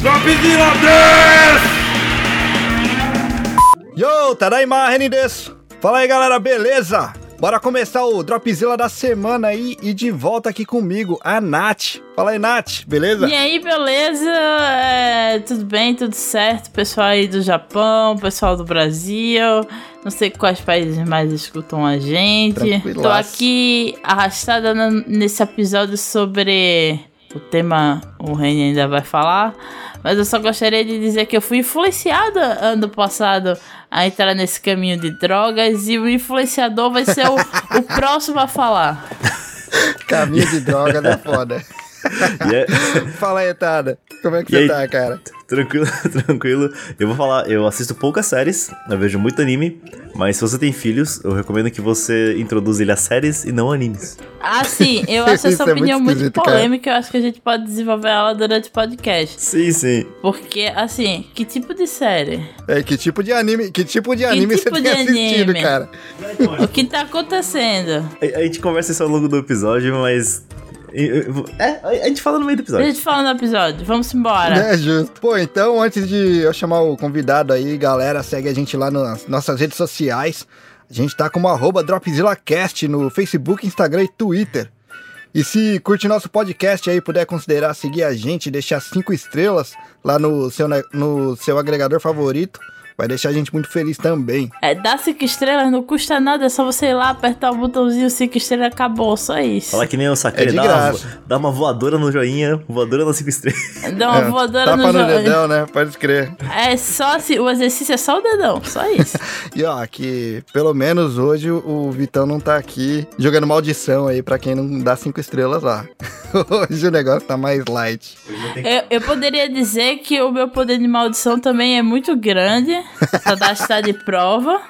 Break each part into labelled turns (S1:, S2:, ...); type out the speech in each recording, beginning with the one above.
S1: Dropzilla
S2: Yo, Tadaima, Renin desu. Fala aí, galera, beleza? Bora começar o Dropzilla da semana aí e de volta aqui comigo, a Nath. Fala aí, Nath, beleza?
S3: E aí, beleza? É, tudo bem, tudo certo? Pessoal aí do Japão, pessoal do Brasil, não sei quais países mais escutam a gente. Tô aqui arrastada nesse episódio sobre o tema, o Reni ainda vai falar, mas eu só gostaria de dizer que eu fui influenciada ano passado a entrar nesse caminho de drogas e o influenciador vai ser o, o próximo a falar.
S2: Caminho de droga é foda.
S4: E é-
S2: Fala aí, Tada. Como é que
S4: E
S2: você
S4: aí?
S2: tá, cara?
S4: tranquilo, tranquilo. Eu vou falar, eu assisto poucas séries, eu vejo muito anime, mas se você tem filhos, eu recomendo que você introduza ele a séries e não animes.
S3: Ah, sim, eu acho essa
S2: é muito
S3: opinião muito,
S2: esquisito, cara.
S3: polêmica. Eu acho que a gente pode desenvolver ela durante o podcast.
S4: Sim, sim.
S3: Porque, assim, que tipo de série?
S2: É, que tipo de anime, que tipo de anime
S3: tipo
S2: você
S3: de
S2: tem assistido,
S3: anime?
S2: cara?
S3: O que tá acontecendo?
S4: A, a gente conversa isso ao longo do episódio, mas. É, a gente fala no meio do
S3: A
S4: episódio.
S3: gente fala no episódio, vamos embora.
S2: É justo. Pô, então antes de eu chamar o convidado aí, galera, segue a gente lá nas nossas redes sociais. A gente tá como arroba DropzillaCast no Facebook, Instagram e Twitter. E se curte nosso podcast aí, puder considerar seguir a gente, deixar cinco estrelas lá no seu, no seu agregador favorito, vai deixar a gente muito feliz também.
S3: É, dá cinco estrelas, não custa nada, é só você ir lá, apertar o botãozinho cinco estrelas acabou, só isso.
S4: Fala que nem o Sakura,
S2: É de
S4: dá, uma, dá uma voadora no joinha, voadora nas cinco estrelas.
S3: Dá uma
S2: É,
S3: voadora
S2: Tapa
S3: no
S2: no
S3: jogo.
S2: dedão, né? Pode crer.
S3: É só assim, o exercício é só o dedão, só isso.
S2: E ó, que pelo menos hoje o o Vitão não tá aqui jogando maldição aí pra quem não dá cinco estrelas lá. Hoje o negócio tá mais light.
S3: Eu, eu poderia dizer que o meu poder de maldição também é muito grande. Só dá estar de prova.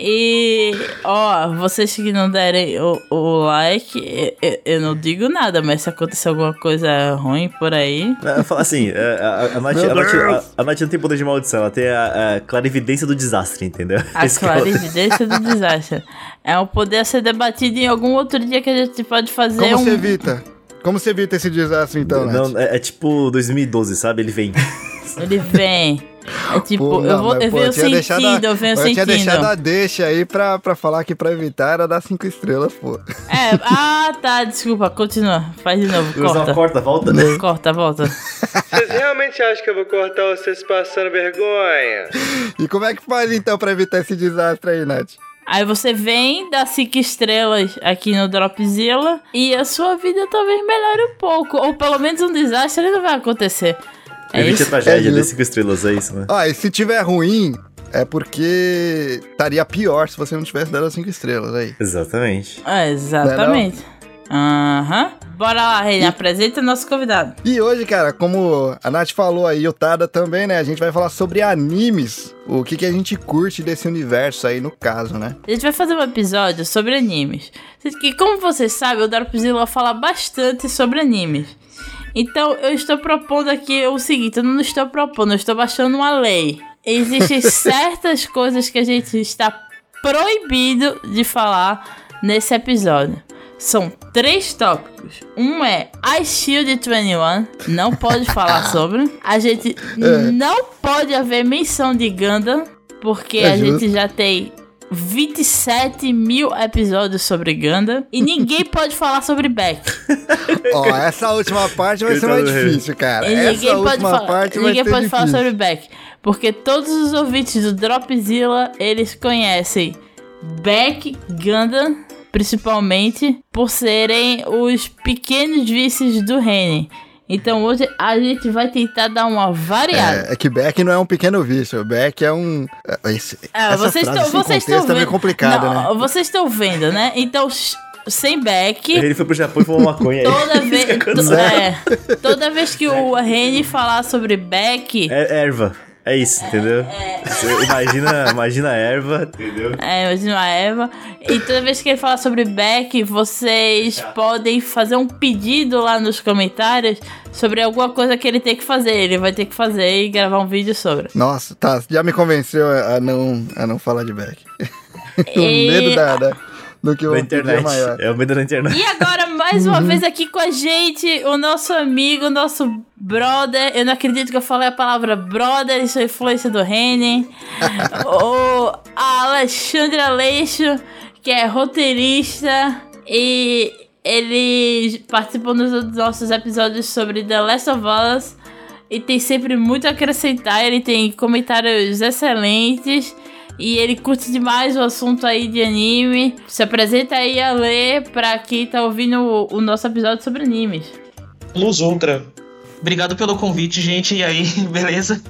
S3: E, ó, vocês que não derem o, o like, eu, eu- não digo nada, mas se acontecer alguma coisa ruim por aí.
S4: É, fala assim, é, a, a, Nath, a, Nath, a, a Nath não tem poder de maldição, ela tem a, a clarividência do desastre, entendeu?
S3: A
S4: Esse é
S3: clarividência do desastre. É um poder a ser debatido em algum outro dia que a gente pode fazer
S2: Como
S3: um.
S2: você evita? Como você evita esse desastre então, Nath?
S4: Não, é, é tipo 2012, sabe? Ele vem.
S3: Ele vem. É tipo,
S2: Pô,
S3: eu,
S2: não,
S3: vou,
S2: mas,
S3: eu
S2: pô,
S3: venho
S2: tinha deixado
S3: sentindo,
S2: a-
S3: eu venho
S2: Eu tinha deixado
S3: sentindo.
S2: a deixa aí pra, pra falar que pra evitar era dar cinco estrelas, pô.
S3: É, ah, tá, desculpa, continua. Faz de novo, corta.
S4: corta, volta.
S3: Corta, volta.
S5: Vocês realmente acham que eu vou cortar vocês passando vergonha?
S2: E como é que faz então pra evitar esse desastre aí, Nath?
S3: Aí você vem, dá cinco estrelas aqui no Dropzilla e a sua vida talvez melhore um pouco. Ou pelo menos um desastre não vai acontecer. É
S4: Evite a
S3: isso?
S4: tragédia,
S2: É
S4: dê. 5 estrelas, é isso, né?
S2: Ah, e se tiver ruim, é porque estaria pior se você não tivesse dado as cinco estrelas aí.
S4: Exatamente.
S3: É, exatamente. Aham. Bora lá, Reine, apresenta o nosso convidado.
S2: E hoje, cara, como a Nath falou aí, o Tada também, né? A gente vai falar sobre animes. O que, que a gente curte desse universo aí, no caso, né?
S3: A gente vai fazer um episódio sobre animes. Que, como vocês sabem, o Dropzilla fala bastante sobre animes. Então, eu estou propondo aqui o seguinte: eu não estou propondo, eu estou baixando uma lei. Existem certas coisas que a gente está proibido de falar nesse episódio. São três tópicos. Um é I Shield 21, não pode falar sobre. A gente não pode haver menção de Gundam, porque
S2: É
S3: a
S2: justo.
S3: gente já tem 27 mil episódios sobre Gundam e ninguém pode falar sobre Beck.
S2: Ó, essa última parte vai ser mais difícil, cara.
S3: E
S2: Essa
S3: ninguém pode,
S2: última
S3: falar,
S2: parte vai
S3: ninguém
S2: ser
S3: pode falar
S2: difícil.
S3: sobre Beck. Porque todos os ouvintes do Dropzilla, eles conhecem Beck, Gundam, principalmente, por serem os pequenos vices do Rene. Então hoje a gente vai tentar dar uma variada.
S2: É, é que Beck não é um pequeno vício. Beck é um. é, Esse,
S3: É,
S2: essa
S3: vocês
S2: frase
S3: estão
S2: sem
S3: vocês estão
S2: é meio
S3: vendo.
S2: complicado,
S3: Não,
S2: né?
S3: Vocês estão vendo, né? Então, sem Beck,
S4: Ele foi pro Japão e fumou maconha aí.
S3: toda vez, to- é, toda vez que o Rene falar sobre Beck,
S4: É erva. É isso, entendeu? Você imagina, imagina a erva, entendeu?
S3: É, imagina a Eva. E toda vez que ele falar sobre Beck, vocês podem fazer um pedido lá nos comentários sobre alguma coisa que ele tem que fazer. Ele vai ter que fazer e gravar um vídeo sobre.
S2: Nossa, tá. Já me convenceu a não, a não falar de Beck. o
S3: E-
S2: medo da, da, do que o
S4: Da
S2: é
S4: internet.
S2: maior.
S4: É o medo da internet.
S3: E agora, mais
S2: Uhum.
S3: uma vez aqui com a gente, o nosso amigo, o nosso brother. Eu não acredito que eu falei a palavra brother, isso é influência do Renan. o Alexandre Aleixo, que é roteirista e ele participou nos nossos episódios sobre The Last of Us. E tem sempre muito a acrescentar, ele tem comentários excelentes. E ele curte demais o assunto aí de anime. Se apresenta aí a ler pra quem tá ouvindo o, o nosso episódio sobre animes.
S1: Luz Ultra. Obrigado pelo convite, gente. E aí, beleza?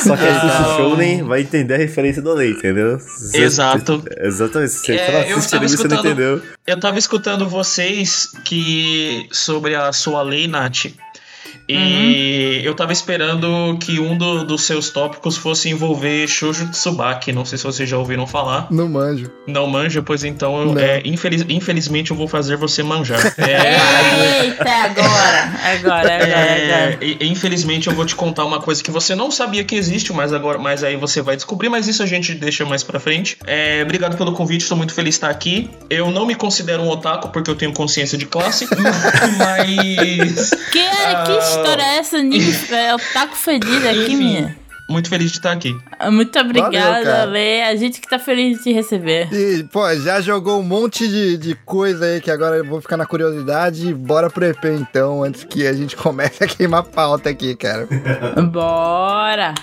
S4: Só que a gente do Shounen vai entender a referência do Lei, entendeu? Você-
S1: Exato.
S4: Exatamente. Se você
S1: É, eu
S4: assiste
S1: estava
S4: anime, você não
S1: escutando-
S4: entendeu.
S1: Eu tava escutando vocês que sobre a sua lei, Nath. E eu tava esperando que um do- dos seus tópicos fosse envolver Shoujo Tsubaki. Não sei se vocês já ouviram falar.
S2: Não manjo.
S1: Não manja, pois então, eu- é, infeliz- infelizmente eu vou fazer você manjar. É,
S3: Eita, agora! Agora, agora,
S1: É,
S3: agora.
S1: e- infelizmente eu vou te contar uma coisa que você não sabia que existe, mas agora, mas aí você vai descobrir, mas isso a gente deixa mais pra frente. É, obrigado pelo convite, estou muito feliz de estar aqui. Eu não me considero um otaku porque eu tenho consciência de classe, mas
S3: Que, que história é essa? Anime, é o taco fedido aqui,
S1: Enfim.
S3: minha.
S1: muito feliz de estar aqui.
S3: Muito obrigada. Lê. A gente que tá feliz de te receber.
S2: E, pô, já jogou um monte de, de coisa aí que agora eu vou ficar na curiosidade. Bora pro EP então, antes que a gente comece a queimar pauta aqui, cara.
S3: Bora!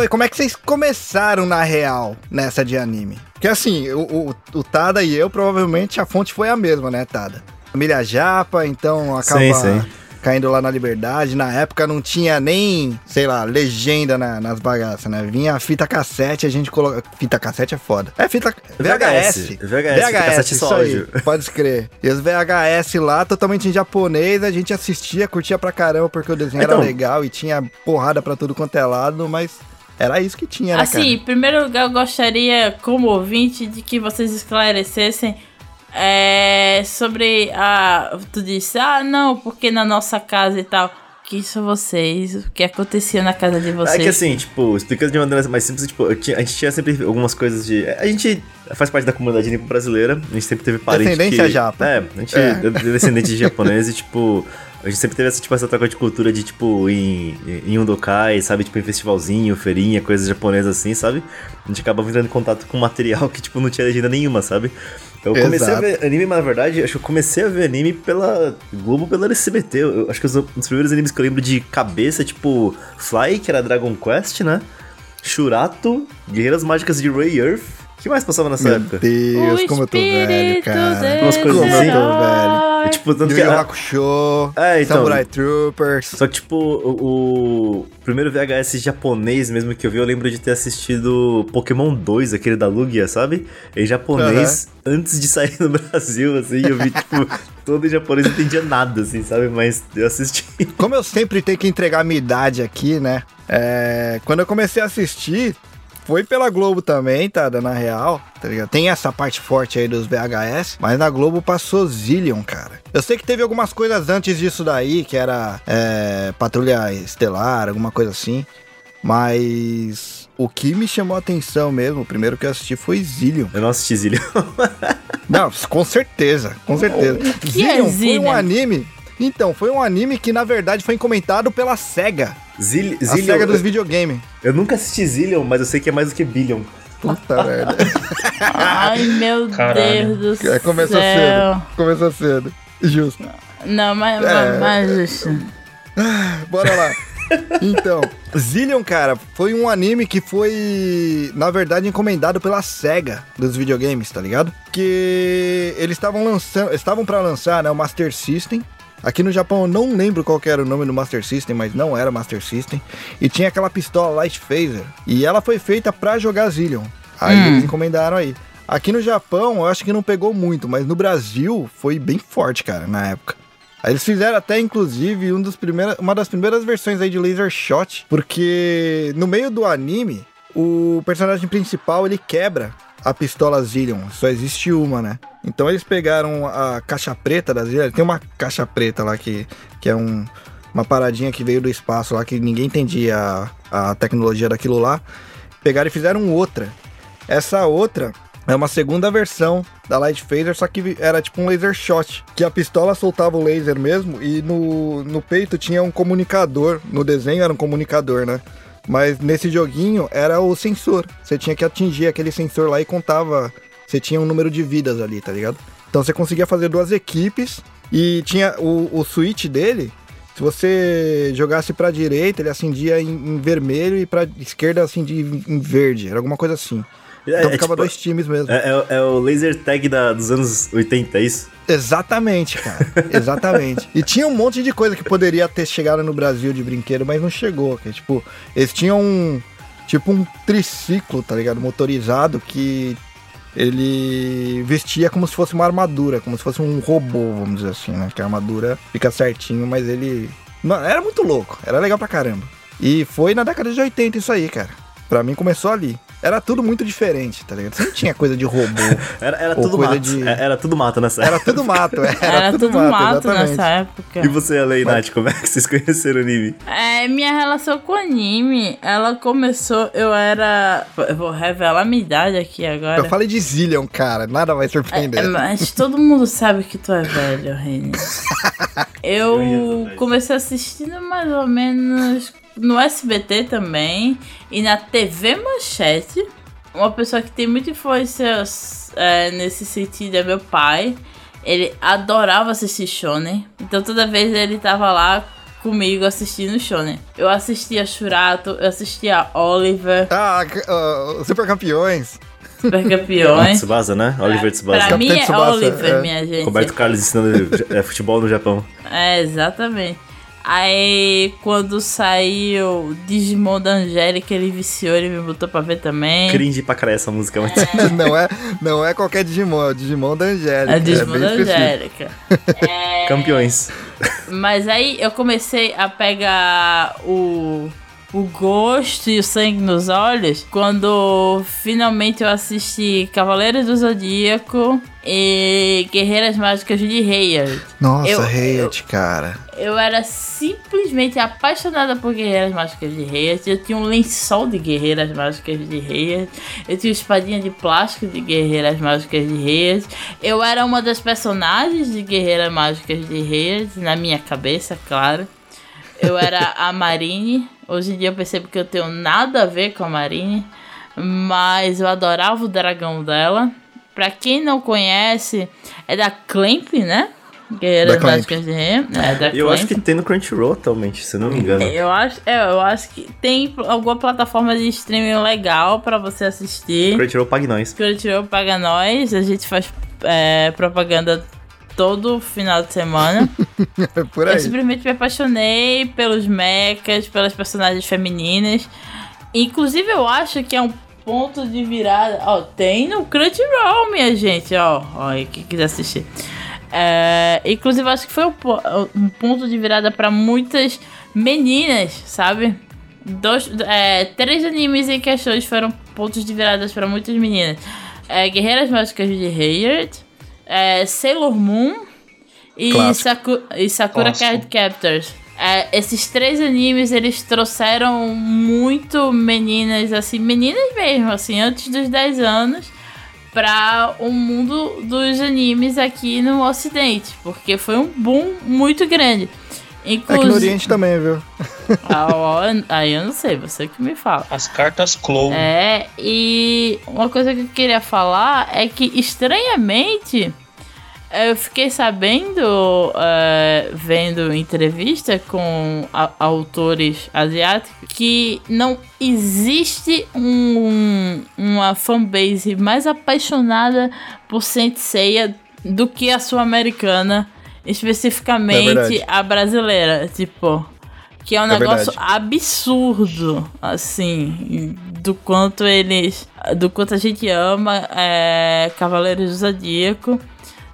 S2: E como é que vocês começaram na real nessa de anime? Porque assim, o, o, o Tada e eu, provavelmente a fonte foi a mesma, né, Tada? Família Japa, então acaba
S4: Sim, sim.
S2: caindo lá na liberdade. Na época não tinha nem, sei lá, legenda na- nas bagaças, né? Vinha a fita cassete, a gente coloca. Fita cassete é foda. É fita. VHS.
S4: VHS, cassete
S2: isso
S4: só
S2: aí, pode crer. E os VHS lá, totalmente em japonês, a gente assistia, curtia pra caramba, porque o desenho
S4: Então.
S2: era legal e tinha porrada pra tudo quanto é lado, mas era isso que tinha, né,
S3: Assim, em primeiro lugar, eu gostaria, como ouvinte, de que vocês esclarecessem é, sobre a. Tu disse, ah, não, porque na nossa casa e tal. Que isso vocês, o que acontecia na casa de vocês.
S4: É que assim, tipo, explicando de maneira mais simples, tipo, eu tinha- a gente tinha sempre algumas coisas de. A gente faz parte da comunidade nipo brasileira, a gente sempre teve parente
S2: Descendência
S4: que...
S2: japa.
S4: É, a gente
S2: É.
S4: é descendente de japonês e, tipo, a gente sempre teve essa, tipo, essa troca de cultura de, tipo, em, em Undokai, sabe? Tipo, em festivalzinho, feirinha, coisas japonesas assim, sabe? A gente acabava entrando em contato com material que, tipo, não tinha legenda nenhuma, sabe? Eu comecei
S2: Exato.
S4: a ver anime, mas na verdade, acho que eu comecei a ver anime pela Globo, pela SBT. Eu, eu acho que os, os primeiros animes que eu lembro de cabeça, tipo Fly, que era Dragon Quest, né? Shurato, Guerreiras Mágicas de Ray Earth. O que mais passava nessa
S2: Meu
S4: época?
S2: Deus,
S3: O
S2: como eu tô velho, cara.
S4: Umas coisas
S2: Como
S4: assim.
S2: eu tô velho.
S4: Tipo, tanto
S2: Yu Yu Hakusho,
S4: É, então.
S2: Samurai Troopers.
S4: Só que, tipo, o, o primeiro VHS japonês mesmo que eu vi, eu lembro de ter assistido Pokémon 2, aquele da Lugia, sabe? Em japonês, antes de sair no Brasil, assim, eu vi, tipo, todo em japonês, não entendia nada, assim, sabe? Mas eu assisti.
S2: Como eu sempre tenho que entregar a minha idade aqui, né? É, quando eu comecei a assistir, foi pela Globo também, tá? Na real, tá ligado? Tem essa parte forte aí dos VHS, mas na Globo passou Zillion, cara. Eu sei que teve algumas coisas antes disso daí, que era é, Patrulha Estelar, alguma coisa assim. Mas o que me chamou a atenção mesmo, o primeiro que eu assisti foi Zillion.
S4: Eu não assisti Zillion.
S2: Não, com certeza, com certeza.
S3: que é
S2: Zillion foi
S3: Zillion?
S2: um anime. Então, foi um anime que na verdade foi encomendado pela SEGA.
S4: Zil,
S2: A
S4: Zillion,
S2: SEGA dos videogames.
S4: eu nunca assisti Zillion, mas eu sei que é mais do que Billion.
S2: Puta merda.
S3: Ai, meu
S1: Caralho.
S3: Deus do
S2: É, Começou
S3: céu.
S2: cedo. Começou cedo. Justo.
S3: Não, mas,
S2: É.
S3: mas, mas justo.
S2: Bora lá. Então, Zillion, cara, foi um anime que foi, na verdade, encomendado pela SEGA dos videogames, tá ligado? Que eles estavam lançando, estavam para lançar, né, o Master System. Aqui no Japão eu não lembro qual era o nome do Master System, mas não era Master System. E tinha aquela pistola Light Phaser. E ela foi feita pra jogar Zillion. Aí
S3: Hum.
S2: eles encomendaram aí. Aqui no Japão eu acho que não pegou muito, mas no Brasil foi bem forte, cara, na época. Aí eles fizeram até, inclusive, um dos primeiros, uma das primeiras versões aí de Laser Shot, porque no meio do anime, o personagem principal, ele quebra a pistola Zillion, só existe uma, né? Então eles pegaram a caixa preta da Zillion, tem uma caixa preta lá que, que é um, uma paradinha que veio do espaço lá, que ninguém entendia a, a tecnologia daquilo lá. Pegaram e fizeram outra. Essa outra é uma segunda versão da Light Phaser, só que era tipo um laser shot, que a pistola soltava o laser mesmo e no, no peito tinha um comunicador. No desenho era um comunicador, né? Mas nesse joguinho era o sensor. Você tinha que atingir aquele sensor lá e contava. Você tinha um número de vidas ali, tá ligado? Então você conseguia fazer duas equipes e tinha o, o switch dele. Se você jogasse pra direita, ele acendia em, em vermelho e pra esquerda acendia em, verde. Era alguma coisa assim.
S4: É,
S2: Então
S4: é
S2: ficava
S4: tipo-
S2: dois times mesmo.
S4: É, é- é o laser tag da- dos anos 80, é isso?
S2: Exatamente, cara. Exatamente. e tinha um monte de coisa que poderia ter chegado no Brasil de brinquedo, mas não chegou. Que, é, tipo, eles tinham um. Tipo um triciclo, tá ligado? Motorizado que ele vestia como se fosse uma armadura, como se fosse um robô, vamos dizer assim, né? Que a armadura fica certinho, mas ele. Não, era muito louco, era legal pra caramba. E foi na década de 80 isso aí, cara. Pra mim começou ali. Era tudo muito diferente, tá ligado? Você não tinha coisa de robô.
S4: Era, era tudo
S2: coisa
S4: mato.
S2: de-
S4: É- Era tudo mato nessa
S2: Era
S4: época.
S2: tudo mato, era,
S3: Era, tudo mato,
S2: exatamente.
S3: nessa época.
S4: E você, Ale e Nath, como é que vocês conheceram o anime?
S3: É, minha relação com anime, ela começou, eu era. Eu vou revelar minha idade aqui agora.
S2: Eu falei de Zillion, cara, nada vai
S3: É,
S2: surpreender.
S3: mas todo mundo sabe que tu é velho, Reni.
S4: Eu
S3: comecei assistindo mais ou menos no SBT também e na TV Manchete. Uma pessoa que tem muita influência é, nesse sentido é meu pai. Ele adorava assistir Shonen. Então toda vez ele tava lá comigo assistindo Shonen. Eu assistia Shurato, eu assistia Oliver,
S2: Ah, ah, Super Campeões.
S3: Super Campeões.
S4: Tsubasa, né? Oliver Tsubasa.
S3: Pra mim é
S2: Tsubasa,
S3: Oliver,
S2: é.
S3: minha gente.
S4: Roberto Carlos ensinando é, futebol no Japão.
S3: É, exatamente. Aí, quando saiu Digimon da Angélica, ele viciou, ele me botou pra ver também.
S4: Cringe pra caralho essa música, mas...
S2: não, é, não é qualquer Digimon, é o Digimon da Angélica.
S3: É Digimon
S2: bem
S3: da. Angélica. É,
S4: Campeões.
S3: mas aí eu comecei a pegar o, o gosto e o sangue nos olhos quando finalmente eu assisti Cavaleiros do Zodíaco e Guerreiras Mágicas de Heyer.
S2: Nossa,
S3: Eu-
S2: Hayat, cara.
S3: Eu era simplesmente apaixonada por Guerreiras Mágicas de Reis. Eu tinha um lençol de Guerreiras Mágicas de Reis. Eu tinha espadinha de plástico de Guerreiras Mágicas de Reis. Eu era uma das personagens de Guerreiras Mágicas de Reis, na minha cabeça, claro. Eu era a Marine. Hoje em dia eu percebo que eu tenho nada a ver com a Marine. Mas eu adorava o dragão dela. Pra quem não conhece, é da Clamp, né? Guerreiras
S2: Da Clamp.
S3: Mágicas de Reis. É, da
S4: Eu acho que tem no Crunchyroll atualmente, se eu não me engano.
S3: Eu acho, é, eu acho que tem alguma plataforma de streaming legal pra você assistir.
S4: Crunchyroll pague nós.
S3: Crunchyroll paga nós, a gente faz é, propaganda todo final de semana.
S2: É por
S3: Eu
S2: aí.
S3: simplesmente me apaixonei pelos mechas, pelas personagens femininas. Inclusive, eu acho que é um ponto de virada. Ó, tem no Crunchyroll, minha gente. Ó, ó aí, quem quiser assistir. É, inclusive, eu acho que foi um, um ponto de virada pra muitas meninas, sabe? Dois, é, três animes em questões foram pontos de virada pra muitas meninas: é, Guerreiras Mágicas de Hayard, é, Sailor Moon e. Saku, e Sakura. Card Captors. É, esses três animes, eles trouxeram muito meninas, assim, meninas mesmo, assim, antes dos 10 anos, para o mundo dos animes aqui no ocidente, porque foi um boom muito grande.
S2: É que no Oriente também, viu?
S3: Ah, aí eu não sei, você que me fala.
S1: As cartas Clow.
S3: É, e uma coisa que eu queria falar é que, estranhamente, eu fiquei sabendo, é, vendo entrevista com a- autores asiáticos, que não existe um- uma fanbase mais apaixonada por Saint Seiya do que a sul-americana,
S2: É
S3: especificamente
S2: verdade.
S3: a brasileira. Tipo, que é um
S2: É
S3: negócio
S2: verdade.
S3: absurdo, assim, do quanto eles. Do quanto a gente ama é, Cavaleiros do Zodíaco.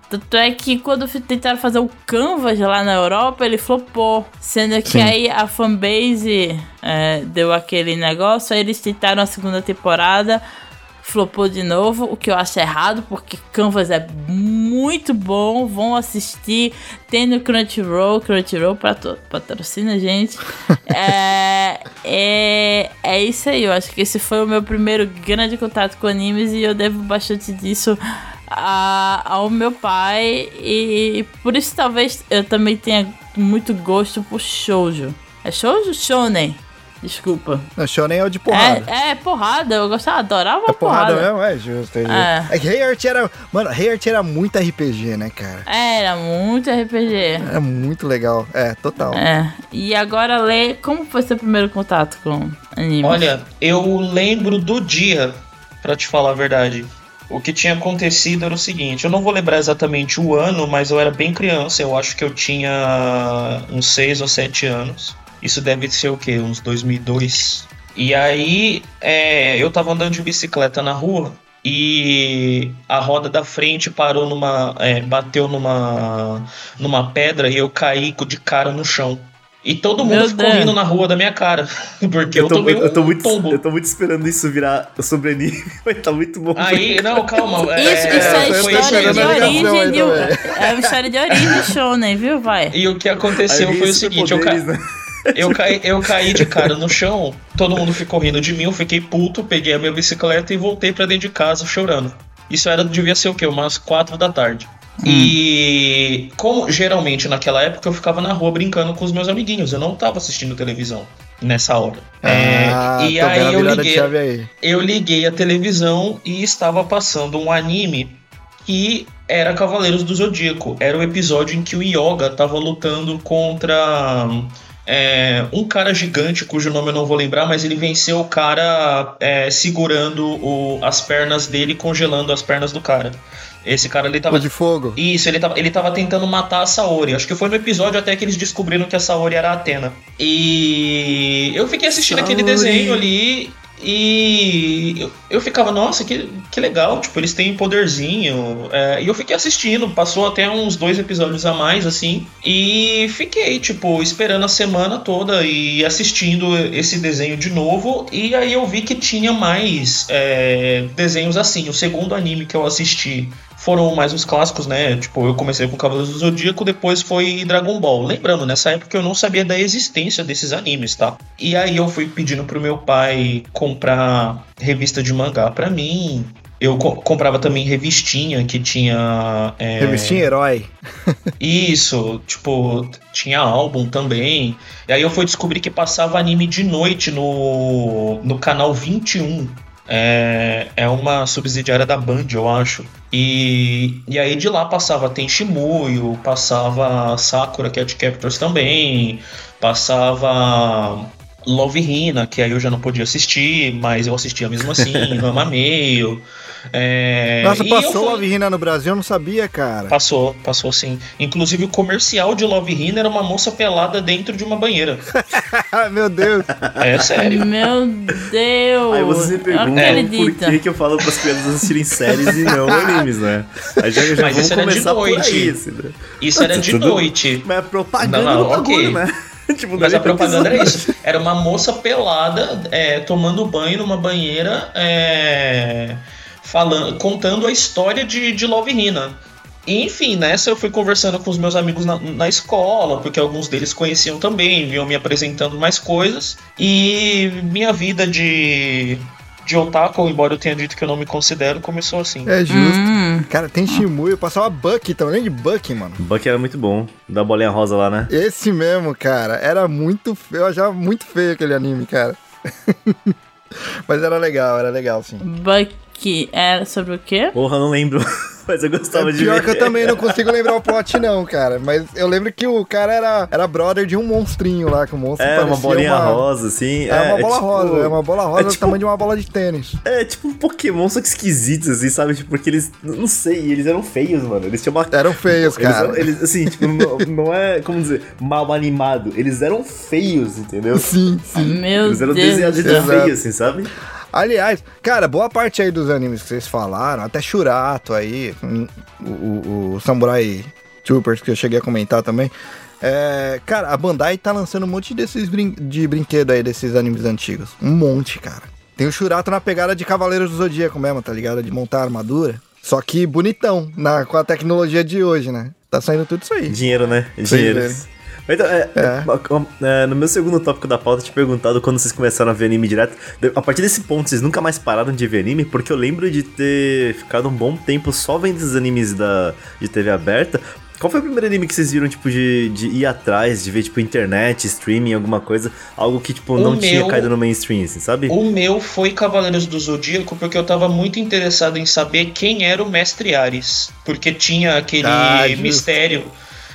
S3: Tanto é que quando tentaram fazer o Canvas lá na Europa, ele flopou. Sendo que
S2: Sim.
S3: aí a fanbase é, deu aquele negócio, aí eles tentaram a segunda temporada, flopou de novo, o que eu acho errado, porque Canvas é muito bom. Vão assistir. Tem no Crunchyroll. Crunchyroll patro- patrocina a gente. é, é, é isso aí. Eu acho que esse foi o meu primeiro grande contato com animes e eu devo bastante disso a- ao meu pai. E por isso talvez eu também tenha muito gosto por shoujo. É shoujo? Shonen. Desculpa.
S2: Não, Shonen é o de porrada.
S3: É, é porrada. Eu gostava, adorava
S2: É porrada,
S3: porrada.
S2: mesmo? É justo. É, justo.
S3: É.
S2: é que Heart era. Mano, Heart era muito RPG, né, cara?
S3: Era muito RPG.
S2: Era muito legal. É, total.
S3: É. E agora, Lê, como foi seu primeiro contato com anime?
S1: Olha, eu lembro do dia, pra te falar a verdade. O que tinha acontecido era o seguinte, eu não vou lembrar exatamente o ano, mas eu era bem criança, eu acho que eu tinha uns 6 ou 7 anos. Isso deve ser o quê? Uns 2002. E aí, é, eu tava andando de bicicleta na rua e a roda da frente parou numa. é, bateu numa. numa pedra e eu caí de cara no chão. E todo mundo
S3: Meu
S1: ficou
S3: Deus.
S1: rindo na rua da minha cara. Porque eu,
S4: Eu tô,
S1: tomei
S4: muito- eu, tô
S1: um
S4: muito,
S1: tombo.
S4: eu tô muito esperando isso virar sobre anime, mas tá muito bom.
S1: Aí, não, calma.
S3: Isso, isso é,
S2: eu tô
S3: história de
S2: a
S3: origem de um. É uma história de origem shonen, viu? Vai.
S1: E o que aconteceu foi o seguinte, eu, ca...
S4: né?
S1: eu, caí, eu caí de cara no chão, todo mundo ficou rindo de mim, eu fiquei puto, peguei a minha bicicleta e voltei pra dentro de casa chorando. Isso era, devia ser o quê? Umas quatro da tarde. E como geralmente naquela época eu ficava na rua brincando com os meus amiguinhos, eu não tava assistindo televisão nessa hora. É,
S2: Ah,
S1: e
S2: tô vendo
S1: aí eu liguei,
S2: aí.
S1: eu liguei a televisão e estava passando um anime que era Cavaleiros do Zodíaco. Era o episódio em que o Yoga estava lutando contra é, um cara gigante, cujo nome eu não vou lembrar, mas ele venceu o cara é, segurando o- as pernas dele, congelando as pernas do cara. Esse cara ele tava
S2: O de fogo.
S1: isso, ele tava, ele tava tentando matar a Saori. Acho que foi no episódio até que eles descobriram que a Saori era a Atena. E eu fiquei assistindo aquele
S2: Saori.
S1: desenho ali e eu, eu ficava, nossa, que, que legal, tipo, eles têm poderzinho. É, e eu fiquei assistindo, passou até uns dois episódios a mais, assim, e fiquei, tipo, esperando a semana toda e assistindo esse desenho de novo. E aí eu vi que tinha mais é, desenhos assim. O segundo anime que eu assisti foram mais os clássicos, né? Tipo, eu comecei com Cavaleiros do Zodíaco, depois foi Dragon Ball. Lembrando, nessa época eu não sabia da existência desses animes, tá? E aí eu fui pedindo pro meu pai comprar revista de mangá pra mim. Eu co- comprava também revistinha que tinha. é,
S2: Revistinha Herói.
S1: isso, tipo, tinha álbum também. E aí eu fui descobrir que passava anime de noite no, no canal 21. É, é uma subsidiária da Band, eu acho. E, e aí de lá passava Tenshimuyo, passava Sakura Cat Captors também, passava Love Hina, que aí eu já não podia assistir, mas eu assistia mesmo assim, Rama Meio. É,
S2: Nossa, passou
S1: fui-
S2: Love Hina no Brasil, eu não sabia, cara.
S1: Passou, passou sim. Inclusive o comercial de Love Hina era uma moça pelada dentro de uma banheira.
S2: Meu Deus.
S1: É sério.
S3: Meu Deus.
S4: Aí você se pergunta por que, que eu falo pras crianças assistirem séries e não animes, né? Aí já, já
S1: Mas
S4: vamos
S1: isso era de
S4: começar por
S1: noite.
S4: aí, assim, né?
S1: Isso era de
S4: Tudo-
S1: noite.
S4: Mas é propaganda
S1: Não, não,
S4: do bagulho,
S1: ok.
S4: né? tipo,
S1: Mas a
S4: pro
S1: propaganda era isso. Era uma moça pelada é, tomando banho numa banheira, é, falando, contando a história de, de Love Hina. E, enfim, nessa eu fui conversando com os meus amigos na, na escola, porque alguns deles conheciam também, vinham me apresentando mais coisas. E minha vida de, de otaku, embora eu tenha dito que eu não me considero, começou assim.
S2: É justo.
S3: Hum,
S2: Cara, tem Shimuyo, passava Bucky também, de Bucky, mano.
S4: Buck era muito bom. Da bolinha rosa lá, né?
S2: Esse mesmo, cara, era muito feio, eu achava muito feio aquele anime, cara. Mas era legal, era legal, sim.
S3: Bucky era sobre o quê?
S4: Porra, não lembro. Mas eu gostava
S2: É
S4: de
S2: pior
S4: ver.
S2: que eu também não consigo lembrar o plot, não, cara. Mas eu lembro que o cara era, era brother de um monstrinho lá, que o monstro
S4: É,
S2: parecia
S4: uma bolinha
S2: uma-
S4: rosa, assim.
S2: É, uma bola
S4: tipo-
S2: rosa, é uma bola rosa
S4: é
S2: do
S4: tipo-
S2: tamanho de uma bola de tênis.
S4: É tipo um Pokémon, só que esquisitos, assim, sabe? Tipo, porque eles. Não sei, eles eram feios, mano. Eles tinham uma.
S2: Eram feios,
S4: Eles,
S2: cara.
S4: eram- eles, assim, tipo, não, não é, como dizer, mal animado. Eles eram feios, entendeu?
S2: Sim, sim.
S3: Meu
S4: Eles eram
S3: Deus.
S4: desenhados
S3: do
S4: de feio, assim, sabe?
S2: Aliás, cara, boa parte aí dos animes que vocês falaram, até Shurato aí, o, o, o Samurai Troopers que eu cheguei a comentar também. É, cara, a Bandai tá lançando um monte desses brin de brinquedo aí, desses animes antigos. Um monte, cara. Tem o Shurato na pegada de Cavaleiros do Zodíaco mesmo, tá ligado? De montar armadura. Só que bonitão, na, com a tecnologia de hoje, né? Tá saindo tudo isso aí.
S4: Dinheiro, né? Dinheiro. Então, é,
S2: É.
S4: é, no meu segundo tópico da pauta, eu te perguntado quando vocês começaram a ver anime direto. A partir desse ponto, vocês nunca mais pararam de ver anime? Porque eu lembro de ter ficado um bom tempo só vendo esses animes da, de TV aberta. Qual foi o primeiro anime que vocês viram, tipo, de, de ir atrás, de ver, tipo, internet, streaming, alguma coisa? Algo que, tipo,
S1: O
S4: não tinha
S1: meu-
S4: caído no mainstream, assim, sabe?
S1: O meu foi Cavaleiros do Zodíaco porque eu tava muito interessado em saber quem era o Mestre Ares. Porque tinha aquele
S2: Ah, justo.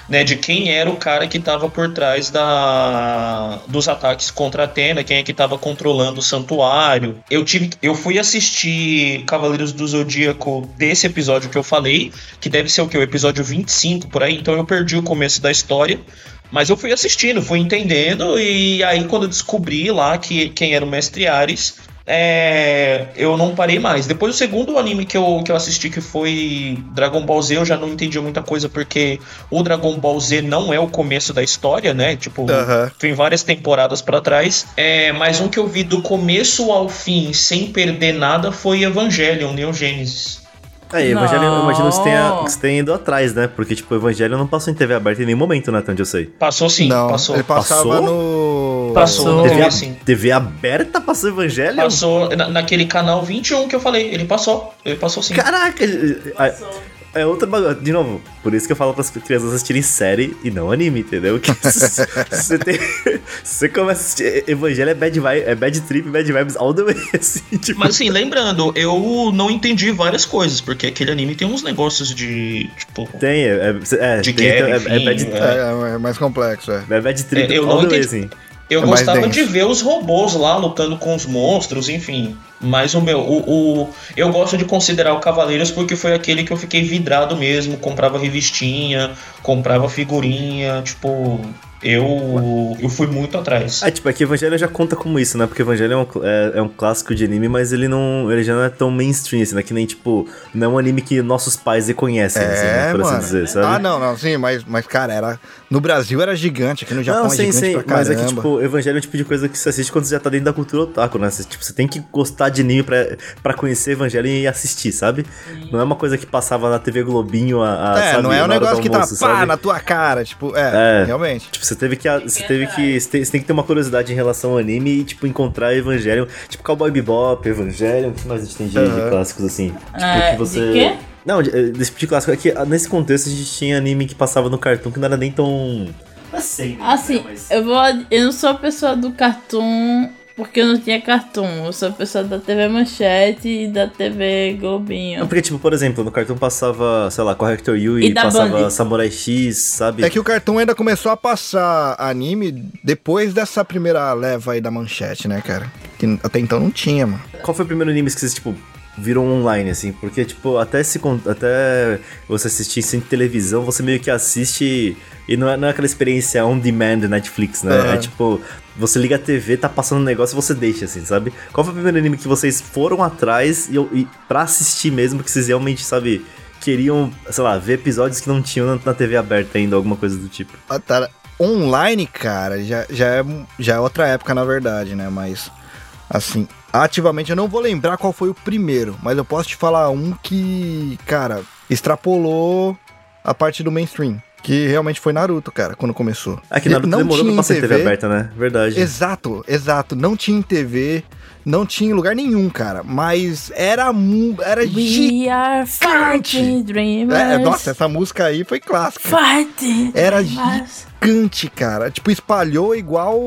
S1: Né, de quem era o cara que tava por trás da dos ataques contra Atena, quem é que tava controlando o santuário. Eu tive eu fui assistir Cavaleiros do Zodíaco desse episódio que eu falei, que deve ser o que o episódio 25 por aí, então eu perdi o começo da história. Mas eu fui assistindo, fui entendendo, e aí quando eu descobri lá que quem era o Mestre Ares, é, eu não parei mais. Depois o segundo anime que eu, que eu assisti, que foi Dragon Ball Z, eu já não entendi muita coisa, porque o Dragon Ball Z não é o começo da história, né? Tipo, tem várias temporadas pra trás. É, mas um que eu vi do começo ao fim, sem perder nada, foi Evangelion, Neo Genesis.
S4: É, Evangelho, eu imagino que você, tenha, que você tenha ido atrás, né? Porque, tipo, o Evangelho não passou em TV aberta em nenhum momento, né? Até onde eu sei.
S1: Passou sim,
S2: não,
S1: passou.
S2: ele passava
S4: Passou?
S2: no.
S1: Passou,
S3: Passou.
S4: TV,
S1: TV
S4: a-
S1: sim.
S4: TV aberta passou Evangelho?
S1: Passou na- naquele canal 21 que eu falei, ele passou. Ele passou sim.
S4: Caraca! É, é outra bagulho. De novo, por isso que eu falo pras crianças assistirem série e não anime, entendeu? Que você tem. Você começa a assistir. Evangelho é bad vibe, é bad trip, bad vibes all the way, assim, tipo.
S1: Mas assim, lembrando, eu não entendi várias coisas, porque aquele anime tem uns negócios de. Tipo.
S4: Tem, é, é,
S1: De
S4: tem,
S1: guerra,
S4: é, é,
S1: enfim,
S4: bad,
S1: é.
S2: É, é mais complexo, é.
S4: é bad trip
S1: É, eu
S4: all
S1: não
S4: the way,
S1: entendi.
S4: assim.
S1: Eu
S2: É
S1: gostava de ver os robôs lá lutando com os monstros, enfim. Mas o meu, o, o- eu gosto de considerar o Cavaleiros porque foi aquele que eu fiquei vidrado mesmo. Comprava revistinha, comprava figurinha, tipo. Eu, eu fui muito atrás.
S4: Ah, tipo, é que Evangelho já conta como isso, né? Porque Evangelho é um, é, é um clássico de anime, mas ele não. Ele já não é tão mainstream, assim, né? Que nem, tipo, não é um anime que nossos pais reconhecem, assim, né?
S2: É,
S4: Por assim
S2: mano.
S4: dizer, sabe?
S2: Ah, não, não, sim, mas, mas cara, era. No Brasil era gigante, aqui no Japão
S4: não,
S2: é
S4: sim,
S2: gigante
S4: sim,
S2: pra
S4: mas é
S2: caramba.
S4: que, tipo, Evangelho é o tipo de coisa que você assiste quando você já tá dentro da cultura otaku, né? Você, tipo, você tem que gostar de anime pra, pra conhecer Evangelho e assistir, sabe? Não é uma coisa que passava na TV Globinho a, a
S2: é,
S4: sabe,
S2: não é um negócio que tá
S4: almoço,
S2: pá
S4: sabe?
S2: na tua cara, tipo, é,
S4: É.
S2: realmente.
S4: Tipo, você teve que. Você teve que. Você tem, você tem que ter uma curiosidade em relação ao anime e, tipo, encontrar Evangelion. Tipo, Cowboy Bebop, Evangelion, o que mais a gente tem de, de
S2: Aham.
S4: clássicos assim? Tipo,
S3: É,
S4: que você.
S3: de quê?
S4: Não, de- eh, desse tipo de clássico. É que ah, nesse contexto a gente tinha anime que passava no cartoon que não era nem tão. Né?
S3: Assim,
S4: Mas-
S3: eu vou. Eu não sou a pessoa do cartoon porque eu não tinha cartoon. Eu sou a pessoa da TV Manchete e da TV
S4: Não,
S3: Globinho.
S4: porque, tipo, por exemplo, no cartoon passava, sei lá, Corrector Yu e, passava
S3: Band.
S4: Samurai X, sabe?
S2: É que o Cartoon ainda começou a passar anime depois dessa primeira leva aí da manchete, né, cara? Que até então não tinha, mano.
S4: Qual foi o primeiro anime que vocês, tipo, viram online, assim? Porque, tipo, até, se, até você assistir sem televisão, você meio que assiste e não é, não é aquela experiência on demand Netflix, né?
S2: Aham.
S4: É tipo, você liga a TV, tá passando um negócio e você deixa, assim, sabe? Qual foi o primeiro anime que vocês foram atrás e, e pra assistir mesmo, que vocês realmente, sabe, queriam, sei lá, ver episódios que não tinham na, na TV aberta ainda, alguma coisa do tipo?
S2: Ah, tá. Online, cara, já, já, é, já é outra época, na verdade, né? Mas, assim, ativamente eu não vou lembrar qual foi o primeiro, mas eu posso te falar um que, cara, extrapolou a parte do mainstream. Que realmente foi Naruto, cara, quando começou.
S4: É que Naruto
S2: Não
S4: demorou
S2: tinha
S4: pra TV
S2: TV.
S4: aberta, né? Verdade.
S2: Exato, exato. Não tinha em TV, não tinha em lugar nenhum, cara. Mas era, era gigante.
S3: We dreamers.
S2: É, nossa, essa música aí foi clássica.
S3: Fighting
S2: Era
S3: dreamers.
S2: Gigante, cara. Tipo, espalhou igual.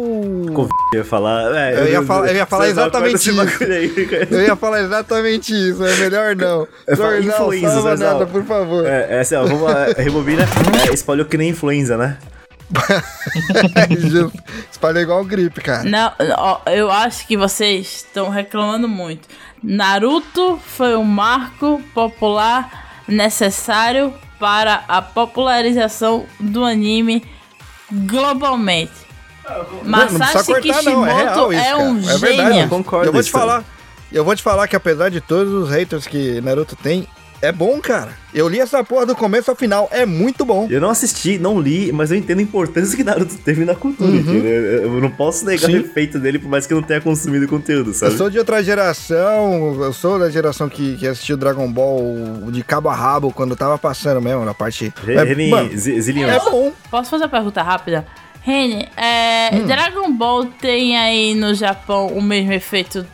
S4: Covid, eu ia falar. é,
S2: Eu ia falar- eu ia falar exatamente
S4: cara.
S2: Eu ia falar exatamente isso, é melhor não.
S4: Eu falo
S2: Não,
S4: influenza, ó,
S2: nada, por favor.
S4: É, é assim, ó, vamos lá, rebobina. É, espalhou que nem influenza, né?
S2: Espalhou igual gripe, cara.
S3: Não, eu acho que vocês estão reclamando muito. Naruto foi um marco popular necessário para a popularização do anime globalmente.
S2: Não, não precisa
S3: Masashi
S2: cortar, não. É
S3: Kishimoto
S2: real isso,
S3: é um
S2: É verdade,
S3: gênio.
S4: eu concordo
S2: Eu vou te falar. Eu vou te falar que apesar de todos os haters que Naruto tem, É bom, cara. Eu li essa porra do começo ao final. É muito bom.
S4: Eu não assisti, não li, mas eu entendo a importância que Naruto teve na cultura, entendeu? Eu não posso negar
S2: Sim.
S4: o efeito dele, por mais que eu não tenha consumido o conteúdo,
S2: Eu
S4: sabe?
S2: sou de outra geração, eu sou da geração que, que assistiu Dragon Ball de cabo a rabo quando tava passando mesmo, na parte. É,
S4: Z- Zillion,
S2: é bom.
S3: Posso fazer uma pergunta rápida? Reni, é,
S2: Hum.
S3: Dragon Ball tem aí no Japão o mesmo efeito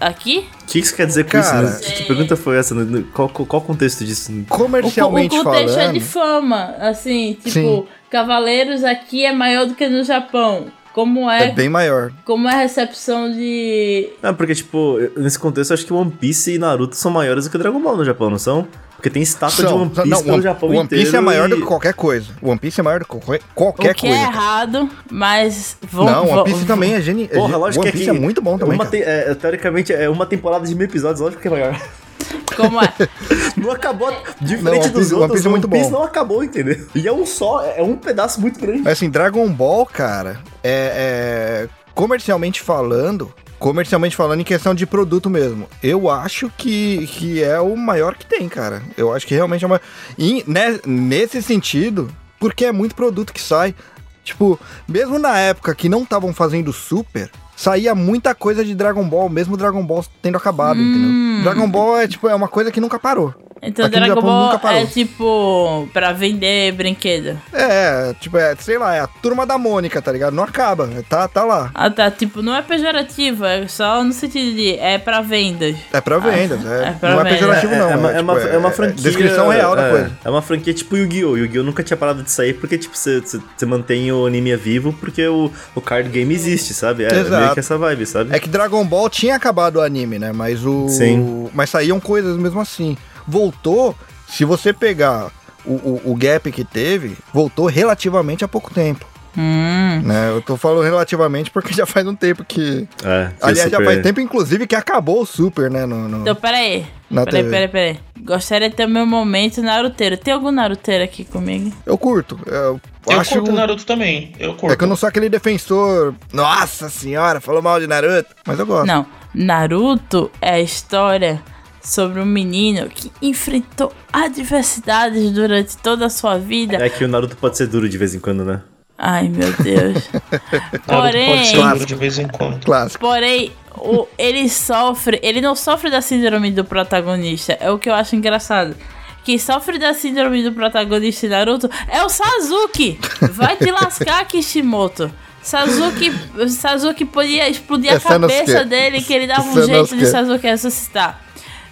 S3: aqui?
S4: o que isso quer dizer com
S2: Cara,
S4: isso? né? Que pergunta foi essa? No- no- Qual, qual, o contexto disso?
S3: O, co-
S2: Comercialmente
S3: o contexto
S2: falando.
S3: é de fama, assim, tipo,
S2: Sim.
S3: Cavaleiros aqui é maior do que no Japão. Como
S2: É
S3: é,
S2: bem maior.
S3: como é a recepção de...
S2: É.
S4: Não, porque, tipo, nesse contexto, eu acho que One Piece e Naruto são maiores do que Dragon Ball no Japão, não são? Porque tem estátua de
S2: São-
S4: One Piece
S2: não,
S4: pelo
S2: One-
S4: Japão
S2: One
S4: inteiro.
S2: Piece é maior do
S4: e-
S2: que qualquer coisa. One Piece é maior do que qualquer, qualquer
S3: o que
S2: coisa.
S3: é errado, mas... Vão,
S2: Não, One Piece também é genial.
S4: Porra, lógico
S2: One
S4: que
S2: Piece
S4: é
S2: é muito bom também.
S4: Te- é, teoricamente, é uma temporada de mil episódios, lógico que é maior.
S3: Como é?
S4: Não acabou. Diferente
S2: Não, One
S4: dos
S2: Piece- One
S4: outros,
S2: Piece é muito
S4: One Piece
S2: bom.
S4: não acabou, entendeu? E é um só, é um pedaço muito grande.
S2: Mas assim, Dragon Ball, cara, é, é- comercialmente falando, comercialmente falando em questão de produto mesmo, eu acho que, que é o maior que tem, cara. Eu acho que realmente é o maior. E né, nesse sentido, porque é muito produto que sai. Tipo, mesmo na época que não estavam fazendo Super, saía muita coisa de Dragon Ball, mesmo Dragon Ball tendo acabado, entendeu? Dragon Ball é tipo, é uma coisa que nunca parou.
S3: Então
S2: Aqui
S3: Dragon Ball
S2: nunca parou.
S3: é tipo pra vender brinquedo.
S2: É, tipo, é, sei lá, é a turma da Mônica, tá ligado? Não acaba, tá, tá lá.
S3: Ah tá, tipo, não é pejorativo, é só no sentido de é pra vendas.
S2: É pra vendas, é,
S3: é pra
S2: não é
S3: venda.
S2: pejorativo não.
S4: é, uma, é,
S2: tipo,
S4: uma, é uma franquia.
S2: Descrição real da
S4: é,
S2: coisa.
S4: É uma franquia tipo Yu-Gi-Oh! Yu-Gi-Oh! nunca tinha parado de sair porque, tipo, você você- você mantém o anime vivo porque o, o card game existe, sabe? É
S2: Exato.
S4: meio que essa vibe, sabe?
S2: É que Dragon Ball tinha acabado o anime, né? Mas o.
S4: Sim.
S2: Mas saíam coisas mesmo assim. Voltou, se você pegar o, o, o gap que teve, voltou relativamente há pouco tempo.
S3: Hum.
S2: Né? Eu tô falando relativamente porque já faz um tempo que.
S4: É, que
S2: Aliás, já
S4: super-
S2: faz tempo, inclusive, que acabou o Super, né? No, no-
S3: Então, peraí.
S2: Na
S3: Peraí,
S2: TV.
S3: peraí, peraí. Gostaria de ter o meu momento naruteiro. Tem algum naruteiro aqui comigo?
S2: Eu curto. Eu,
S1: Eu
S2: acho.
S1: curto Naruto também. Eu curto.
S2: É que eu não sou aquele defensor. Nossa senhora, falou mal de Naruto. Mas eu gosto.
S3: Não. Naruto é a história sobre um menino que enfrentou adversidades durante toda a sua vida.
S4: É que o Naruto pode ser duro de vez em quando, né?
S3: Ai, meu Deus.
S1: Naruto pode ser
S3: Porém,
S1: duro de vez em quando.
S2: Clássico.
S3: Porém, o, ele sofre. Ele não sofre da síndrome do protagonista. É o que eu acho engraçado. Quem sofre da síndrome do protagonista Naruto é o Sasuke. Vai te lascar, Kishimoto. Sasuke, Sasuke podia explodir
S2: É
S3: a cabeça dele que ele dava um
S2: Sasuke.
S3: jeito de Sasuke ressuscitar.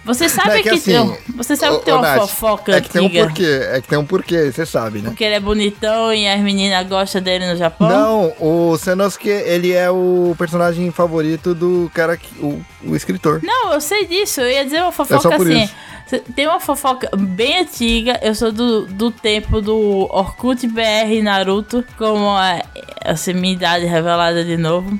S3: Você sabe
S2: é
S3: que,
S2: assim,
S3: tem, você sabe
S2: ô-
S3: que tem uma
S2: Nath,
S3: fofoca
S2: É que tem um
S3: antiga.
S2: porquê, é que tem um porquê, você sabe, né?
S3: Porque ele é bonitão e as meninas gostam dele no Japão.
S2: Não, o Sanosuke, ele é o personagem favorito do cara, que, o, o escritor.
S3: Não, eu sei disso. Eu ia dizer uma
S2: É
S3: fofoca
S2: por
S3: assim.
S2: isso.
S3: Tem uma fofoca bem antiga. Eu sou do, do tempo do Orkut BR Naruto, como a, essa minha idade revelada de novo.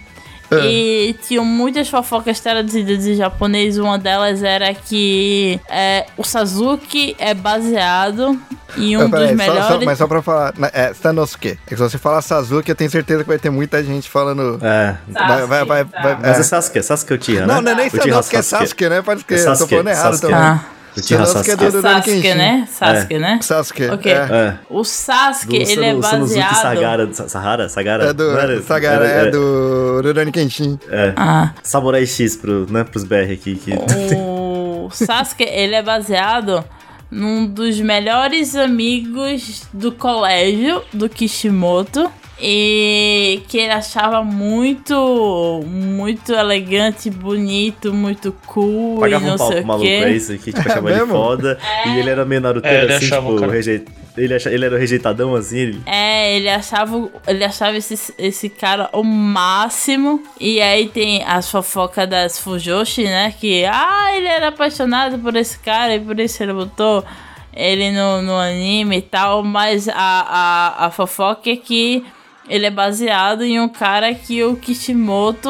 S2: É.
S3: E tinham muitas fofocas traduzidas em japonês. Uma delas era que é, o Sasuke é baseado em um
S2: peraí,
S3: dos
S2: só- só-
S3: melhores.
S2: mas só pra falar, na- é Sanosuke. É que se você falar Sasuke, eu tenho certeza que vai ter muita gente falando...
S4: É.
S2: Vai, vai, vai,
S3: tá.
S2: vai-
S4: Mas
S2: é.
S4: é Sasuke, Sasuke é o Tira, né?
S2: Não, não é nem Sanosuke, é Sasuke, né? Pode escrever, eu tô
S4: Sasuke,
S2: falando errado
S4: Sasuke.
S2: também.
S3: Ah,
S4: Uchiha
S2: Sanosuke é
S4: Sasuke.
S2: do- Rurouni
S3: Sasuke,
S2: Kenshin.
S3: né? Sasuke, né?
S2: Sasuke.
S3: Ok.
S2: É.
S4: É.
S3: O Sasuke,
S4: Do
S3: ele é
S4: Sano- Sanosuke
S3: baseado.
S4: Sagara, Sa- Sahara? Sagara?
S2: É do
S4: era-
S2: Sagara,
S4: era-
S2: é do Rurouni Kenshin.
S4: É.
S3: Ah.
S4: Samurai X pro, né, pros BR aqui. Que...
S3: O Sasuke, ele é baseado num dos melhores amigos do colégio do Kishimoto. E que ele achava muito, muito elegante, bonito, muito cool
S4: Pagava
S3: e não
S4: um pau
S3: sei
S4: pro
S3: o
S4: maluco, é isso aqui, tipo,
S2: É
S4: achava ele
S2: mesmo?
S4: foda. E ele era meio
S1: É,
S4: naruteiro,
S1: ele
S4: assim,
S1: achava o
S4: tipo,
S1: cara-
S4: rejeit... ele, acha... ele era o rejeitadão, assim. Ele...
S3: É, ele achava, ele achava esse, esse cara o máximo. E aí tem as fofocas das Fujoshi, né? Que, ah, ele era apaixonado por esse cara e por isso ele botou ele no, no anime e tal. Mas a, a, a fofoca é que ele é baseado em um cara que o Kishimoto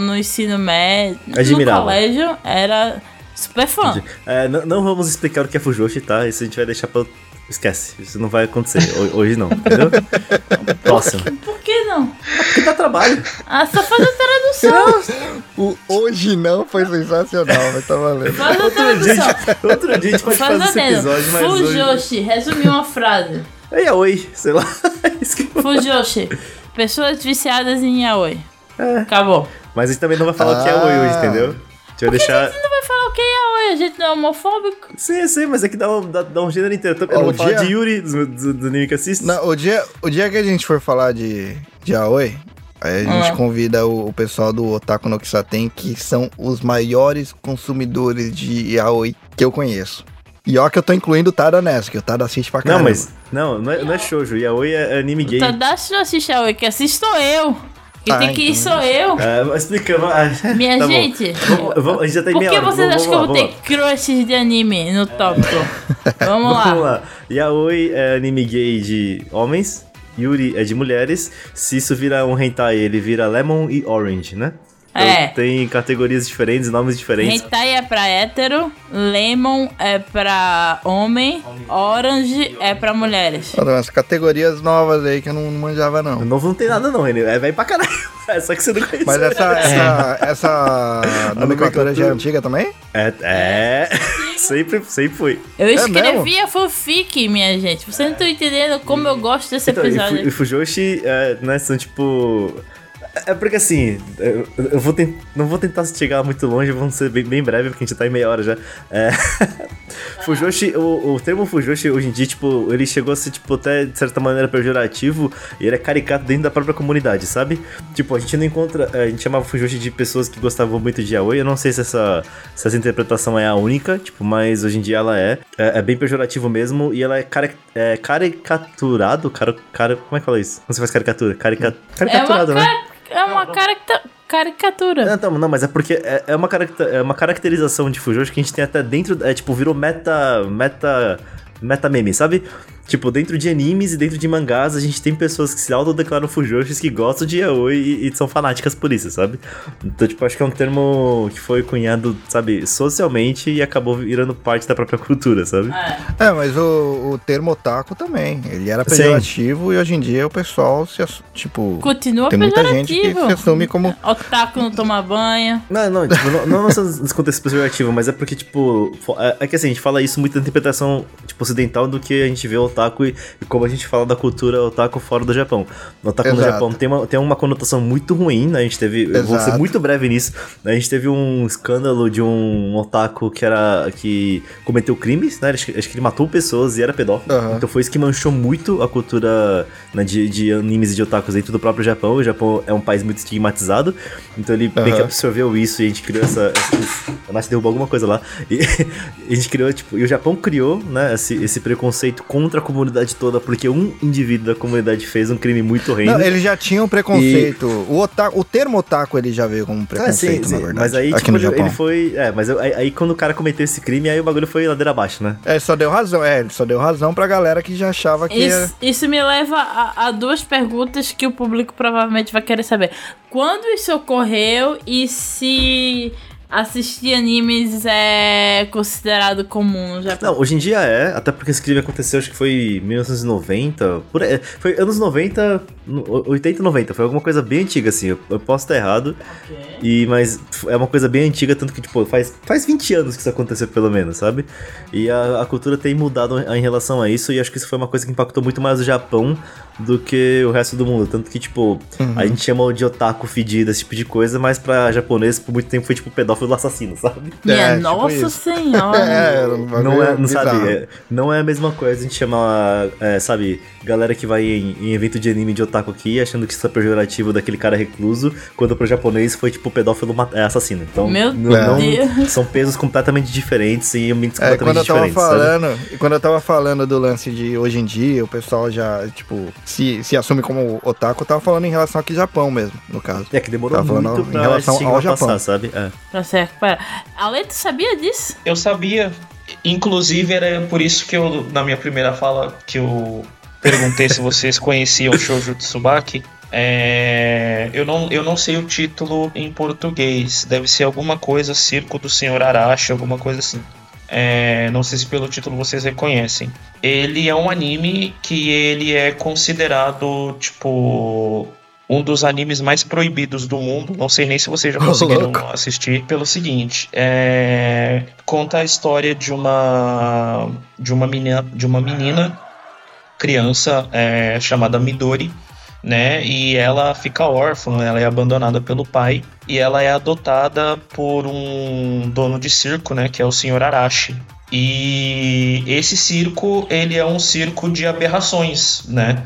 S3: no ensino médio, no
S4: Admirava.
S3: colégio, era Super fã.
S4: É, não, não vamos explicar o que é Fujoshi, tá? Isso a gente vai deixar pra. Esquece, isso não vai acontecer. Ho- Hoje não, entendeu? Próximo.
S3: Por que não?
S4: Porque dá trabalho.
S3: Ah, só faz a tradução.
S2: O hoje não foi sensacional, mas tá valendo.
S3: Faz a
S4: Outro dia,
S3: tradução.
S4: outro dia a gente pode
S3: Faz
S4: fazer esse episódio, mas hoje...
S3: Fujoshi, resumir uma frase.
S4: É yaoi, sei lá. Eu-
S3: Fujoshi, pessoas viciadas em yaoi.
S4: É.
S3: Acabou.
S4: Mas a gente também não vai falar o que é yaoi hoje,
S2: Ah.
S4: entendeu? A gente vai deixar...
S3: Você não vai falar o que é yaoi, a gente não é homofóbico.
S4: Sim, sim, mas é que dá um, dá, dá um gênero inteiro. Eu
S2: Ó,
S4: não
S2: o
S4: vou falar
S2: dia-
S4: de Yuri, do, do, do anime que assisto.
S2: Não, o, dia, o dia que a gente for falar de, de Aoi, aí a gente
S3: Ah.
S2: convida o, o pessoal do Otaku no Kisaten, que são os maiores consumidores de Aoi que eu conheço. E ó que eu tô incluindo o Tada nessa, que o Tada assiste pra
S4: Não,
S2: caramba.
S4: mas... Não, não é, não é shoujo. Yaoi é anime gay.
S3: Tadashi não assiste yaoi, que assisto eu. Que
S2: Ah,
S3: tem que ir
S2: então.
S3: sou eu.
S4: É, mas explicando... ah,
S3: Minha
S4: tá
S3: gente,
S4: Vamos- vamos- a gente já tem
S3: por que vocês
S4: vamos-
S3: acham que eu vou
S4: lá,
S3: ter crushes de anime no tópico? Vamos lá.
S4: Vamos lá. Yaoi é anime gay de homens. Yuri é de mulheres. Se isso vira um hentai, ele vira Lemon e Orange, né? Então
S3: É.
S4: tem categorias diferentes, nomes diferentes.
S3: Hentai é pra hétero, Lemon é pra homem, Orange é pra mulheres.
S2: Olha, umas categorias novas aí que eu não manjava,
S4: O
S2: não.
S4: novo não tem nada não, Renê. É velho pra caralho. É só que você não conhece.
S2: Mas essa, essa, essa nomenclatura já é antiga também?
S4: É, é. sempre, sempre foi.
S3: Eu
S2: mesmo?
S3: escrevia fanfic, minha gente. Vocês não estão entendendo como eu gosto desse
S4: Então, e,
S3: episódio.
S4: e Fujoshi, é, né, são tipo... É porque assim, eu, vou não vou tentar chegar muito longe, vamos ser bem, bem breve, porque a gente tá em meia hora já. É, Fujoshi, o, o termo Fujoshi hoje em dia, tipo, ele chegou a ser, tipo, até de certa maneira pejorativo, e ele é caricato dentro da própria comunidade, sabe? Tipo, a gente não encontra, a gente chamava Fujoshi de pessoas que gostavam muito de yaoi, eu não sei se essa, se essa interpretação é a única, tipo, mas hoje em dia ela é, é, é bem pejorativo mesmo, e ela é, cari é caricaturado, cara, cara, como é que fala isso? Como você faz caricatura? Carica,
S3: É
S4: caricaturado, né?
S3: cara- é uma caracta- caricatura.
S4: Não, então, não, mas é porque é, é uma, é uma caracterização de Fujoshi que a gente tem até dentro. É tipo, virou meta. meta. meta meme, sabe? Tipo, dentro de animes e dentro de mangás, a gente tem pessoas que se autodeclaram Fujoshis que gostam de Yaoi e, e são fanáticas por isso, sabe? Então, tipo, acho que é um termo que foi cunhado, sabe, socialmente e acabou virando parte da própria cultura, sabe?
S3: É.
S2: É, mas o, o termo otaku também. Ele era
S4: Sim.
S2: pejorativo e hoje em dia o pessoal se tipo.
S3: Continua
S2: Tem muita gente que se assume como.
S3: Otaku não toma banho.
S4: Não, não, tipo, não, não nesse contexto pejorativo, mas é porque, tipo, é, é que assim, a gente fala isso muito da interpretação, tipo, ocidental do que a gente vê o otaku e, e como a gente fala da cultura otaku fora do Japão. O otaku no
S2: Exato.
S4: Japão tem uma, tem uma conotação muito ruim, né? A gente teve, eu vou ser
S2: Exato.
S4: muito breve nisso, né? a gente teve um escândalo de um otaku que era, que cometeu crimes, né? Acho, que- acho que ele matou pessoas e era pedófilo.
S2: Aham.
S4: Então foi isso que manchou muito a cultura né, de, de animes e de otakus dentro do próprio Japão. O Japão é um país muito estigmatizado, então ele meio que absorveu isso e a gente criou essa. essa a Nath derrubou alguma coisa lá. E a gente criou, tipo, e o Japão criou, né, esse, esse preconceito contra a comunidade toda, porque um indivíduo da comunidade fez um crime muito horrendo.
S2: Não, eles já tinham preconceito. O, otaku, o termo otaku ele já veio como um
S4: Ah,
S2: preconceito,
S4: sim, sim.
S2: na verdade.
S4: Mas aí,
S2: aqui
S4: tipo,
S2: no
S4: ele,
S2: Japão.
S4: ele foi. É, mas aí, aí quando o cara cometeu esse crime, aí o bagulho foi ladeira abaixo, né?
S2: É, só deu razão. É, ele só deu razão pra galera que já achava que. era-
S3: Isso, isso me leva a, a duas perguntas que o público provavelmente vai querer saber. Quando isso ocorreu e se assistir animes é considerado comum no Japão?
S4: Não, hoje em dia é, até porque esse crime aconteceu, acho que foi em 1990, por foi anos 90, no- 80, 90, foi alguma coisa bem antiga, assim, eu, eu posso estar errado, e, mas é uma coisa bem antiga, tanto que, tipo, faz, faz 20 anos que isso aconteceu, pelo menos, sabe? E a, a cultura tem mudado em relação a isso, e acho que isso foi uma coisa que impactou muito mais o Japão do que o resto do mundo, tanto que, tipo, a gente chama de otaku fedido, esse tipo de coisa, mas pra japonês, por muito tempo, foi, tipo, pedófilo assassino, sabe?
S3: Minha
S2: É, tipo
S3: nossa
S2: isso.
S3: senhora.
S2: É,
S4: Não é, não sabe, é, não é a mesma coisa a gente chamar, é, sabe, galera que vai em, em evento de anime de otaku aqui achando que isso é pejorativo daquele cara recluso, quando pro japonês foi tipo pedófilo é, assassino. Então,
S3: Meu
S4: não, não-
S3: Deus.
S4: são pesos completamente diferentes e ambientes
S2: É, quando eu
S4: completamente
S2: tava
S4: diferentes,
S2: falando, e quando eu tava falando do lance de hoje em dia, o pessoal já, tipo, se, se assume como otaku, eu tava falando em relação aqui ao Japão mesmo, no caso.
S4: É que demorou
S2: Tá falando
S4: muito
S2: em relação ao Japão.
S4: passar, sabe? É.
S3: Pra se recuperar. Ale, tu sabia disso?
S1: Eu sabia. Inclusive, era por isso que eu, na minha primeira fala, que eu perguntei se vocês conheciam o Shoujo Tsubaki. É, eu, não, eu não sei o título em português. Deve ser alguma coisa Circo do Senhor Arashi, alguma coisa assim. É, não sei se pelo título vocês reconhecem. Ele é um anime que ele é considerado tipo um dos animes mais proibidos do mundo. Não sei nem se vocês já conseguiram
S2: louco.
S1: assistir. Pelo seguinte, é, conta a história de uma de uma menina, de uma menina criança é, chamada Midori, né? E ela fica órfã, ela é abandonada pelo pai e ela é adotada por um dono de circo, né? Que é o Sr. Arashi. E esse circo, ele é um circo de aberrações, né?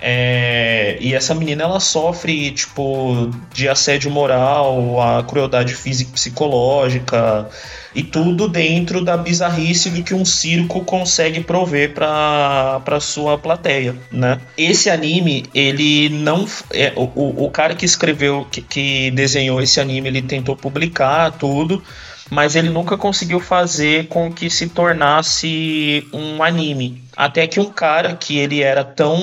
S1: É, e essa menina ela sofre tipo de assédio moral, a crueldade física e psicológica e tudo dentro da bizarrice do que um circo consegue prover para para sua plateia, né? Esse anime ele não é, o, o- o cara que escreveu que, que desenhou esse anime ele tentou publicar tudo mas ele nunca conseguiu fazer com que se tornasse um anime. Até que um cara que ele era tão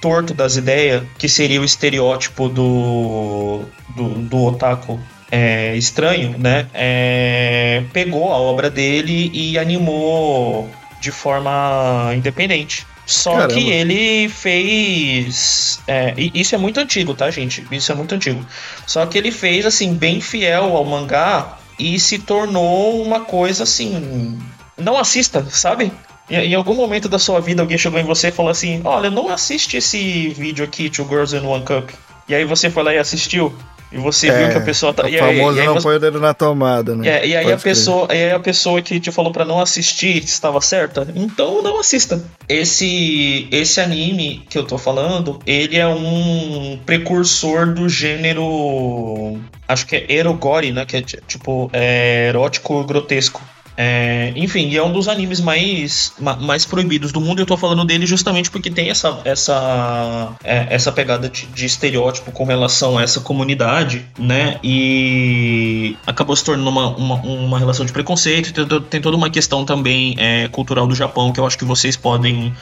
S1: torto das ideias, que seria o estereótipo do, do, do otaku é, estranho, né? É, pegou a obra dele e animou de forma independente. Só
S2: Caramba.
S1: que ele fez. é, isso é muito antigo, tá, gente? Isso é muito antigo. Só que ele fez, assim, bem fiel ao mangá e se tornou uma coisa assim. Não assista, sabe? Em, em algum momento da sua vida alguém chegou em você e falou assim: Olha, não assiste esse vídeo aqui, Two Girls in One Cup. E aí você foi lá e assistiu. E você viu que a pessoa tá.
S2: É, o
S1: e aí-
S2: famoso
S1: e aí
S2: não
S1: você-
S2: põe o dedo na tomada, né?
S1: é, e aí
S2: Pode
S1: a pessoa, e aí a pessoa que te falou pra não assistir estava certa, então não assista. Esse esse anime que eu tô falando, ele é um precursor do gênero, acho que é erogore, né, que é ti- tipo é, erótico grotesco. É, enfim, e é um dos animes mais, ma- mais proibidos do mundo. e Eu tô falando dele justamente porque tem essa, essa, é, essa pegada de, de estereótipo com relação a essa comunidade, né? E acabou se tornando uma, uma, uma relação de preconceito. Tem, tem toda uma questão também é, cultural do Japão que eu acho que vocês podem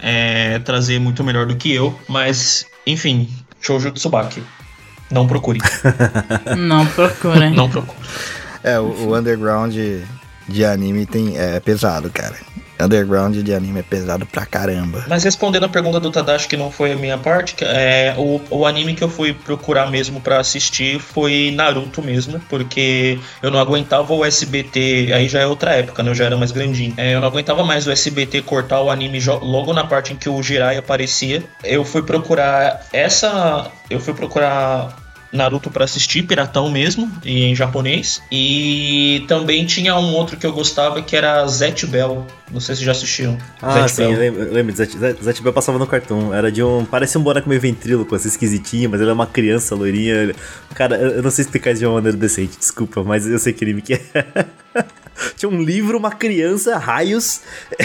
S1: é, trazer muito melhor do que eu. Mas, enfim, Shoujo Tsubaki. Não procure.
S3: Não procurem.
S1: Não procure.
S2: É, o, o underground de anime tem, é pesado, cara. Underground de anime é pesado pra caramba.
S1: Mas respondendo a pergunta do Tadashi, que não foi a minha parte, é, o, o anime que eu fui procurar mesmo pra assistir foi Naruto mesmo, porque eu não aguentava o SBT, aí já é outra época, né? Eu já era mais grandinho. É, eu não aguentava mais o SBT cortar o anime logo na parte em que o Jirai aparecia. Eu fui procurar essa. Eu fui procurar Naruto pra assistir, piratão mesmo, em japonês. E também tinha um outro que eu gostava que era Zet Bell. Não sei se já assistiram.
S4: Ah,
S1: Zet
S4: sim, lembro, lembro. Zet, Zet, Zet Bell passava no cartão. Era de um. Parecia um boneco meio ventríloco, assim, esquisitinho, mas ele é uma criança loirinha. Cara, eu não sei explicar isso de uma maneira decente, desculpa, mas eu sei que anime que é. Tinha um livro, uma criança, raios.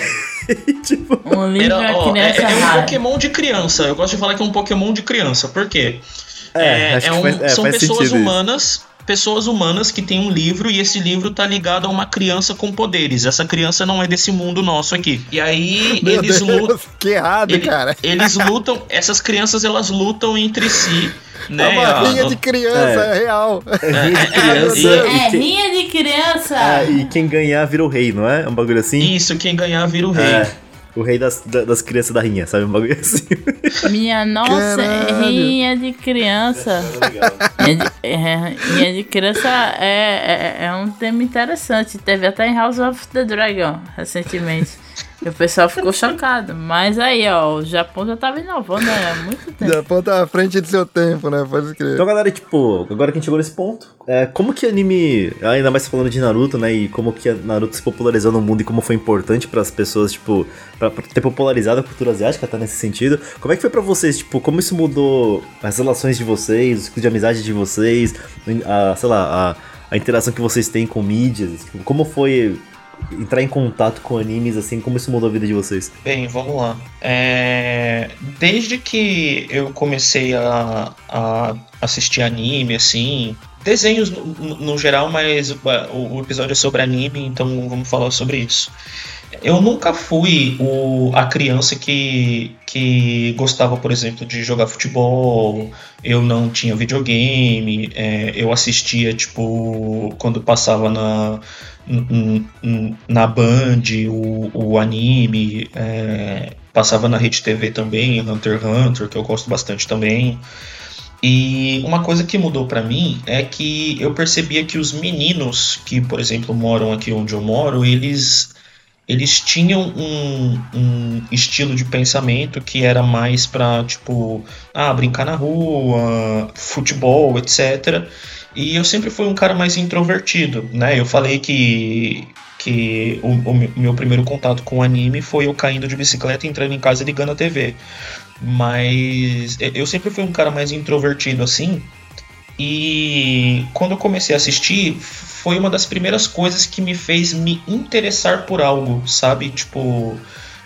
S4: e, tipo.
S3: Um livro
S1: Era,
S3: é
S1: ó, é,
S3: criança
S1: é um. Pokémon de criança. Eu gosto de falar que é um Pokémon de criança. Por quê?
S4: É,
S1: É, é um-
S4: faz- é,
S1: são pessoas humanas. Pessoas humanas que têm um livro e esse livro tá ligado a uma criança com poderes. Essa criança não é desse mundo nosso aqui. E aí
S2: Meu
S1: eles
S2: Deus,
S1: lutam.
S2: que errado,
S1: ele-
S2: cara.
S1: Eles lutam. Essas crianças elas lutam entre si.
S2: É
S1: Né?
S2: uma rinha
S1: A-
S2: de criança, é, real.
S4: Rinha de
S1: é,
S4: criança.
S1: e-
S4: e
S3: É,
S4: quem-
S3: rinha de criança.
S4: Ah, e quem ganhar vira o rei, não é? Um bagulho assim?
S1: Isso, quem ganhar vira o rei.
S4: É. O rei das, da- das crianças da rinha, sabe? Um bagulho assim.
S3: Minha nossa,
S2: Caralho.
S3: rinha de criança. Rinha de, é, rinha de criança é, é, é um tema interessante. Teve até em House of the Dragon recentemente. E o pessoal ficou chocado. Mas aí, ó, o Japão já tava inovando né, há muito tempo.
S2: Japão tá à frente do seu tempo, né? Pode crer.
S4: Então, galera, tipo, agora que a gente chegou nesse ponto, é, como que anime, ainda mais falando de Naruto, né, e como que a Naruto se popularizou no mundo e como foi importante para as pessoas, tipo, pra, pra ter popularizado a cultura asiática, tá nesse sentido. Como é que foi pra vocês, tipo, como isso mudou as relações de vocês, o ciclo de amizade de vocês, a, sei lá, a, a interação que vocês têm com mídias, tipo, como foi entrar em contato com animes, assim, como isso mudou a vida de vocês?
S1: Bem, vamos lá. É, Desde que eu comecei a, a assistir anime, assim, desenhos no, no- geral, mas o, o episódio é sobre anime, então vamos falar sobre isso. Eu nunca fui o, a criança que, que gostava, por exemplo, de jogar futebol. Eu não tinha videogame. É, eu assistia, tipo, quando passava na, na Band o, o anime. É, passava na Rede TV também, Hunter x Hunter, que eu gosto bastante também. E uma coisa que mudou para mim é que eu percebia que os meninos que, por exemplo, moram aqui onde eu moro, eles eles tinham um, um estilo de pensamento que era mais para tipo, ah, brincar na rua, futebol, etc. E eu sempre fui um cara mais introvertido, né? Eu falei que que o, o meu primeiro contato com o anime foi eu caindo de bicicleta, entrando em casa e ligando a TV. Mas eu sempre fui um cara mais introvertido assim. E quando eu comecei a assistir, foi uma das primeiras coisas que me fez me interessar por algo, sabe? Tipo,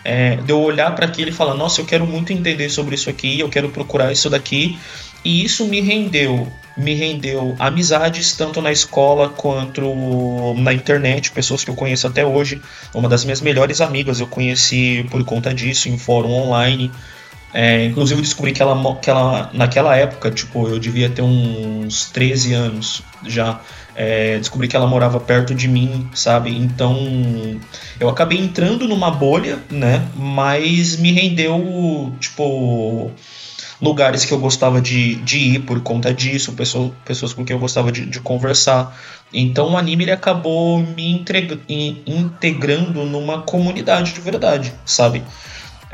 S1: é, de eu olhar para aquilo e falar: Nossa, eu quero muito entender sobre isso aqui, eu quero procurar isso daqui. E isso me rendeu, me rendeu amizades tanto na escola quanto na internet, pessoas que eu conheço até hoje. Uma das minhas melhores amigas eu conheci por conta disso em fórum online. É, inclusive descobri que ela, que ela, naquela época, tipo, eu devia ter uns 13 anos já. É, descobri que ela morava perto de mim, sabe? Então eu acabei entrando numa bolha, né? Mas me rendeu, tipo, lugares que eu gostava de, de ir por conta disso, pessoas, pessoas com quem eu gostava de, de conversar. Então o anime ele acabou me integrando numa comunidade de verdade, sabe?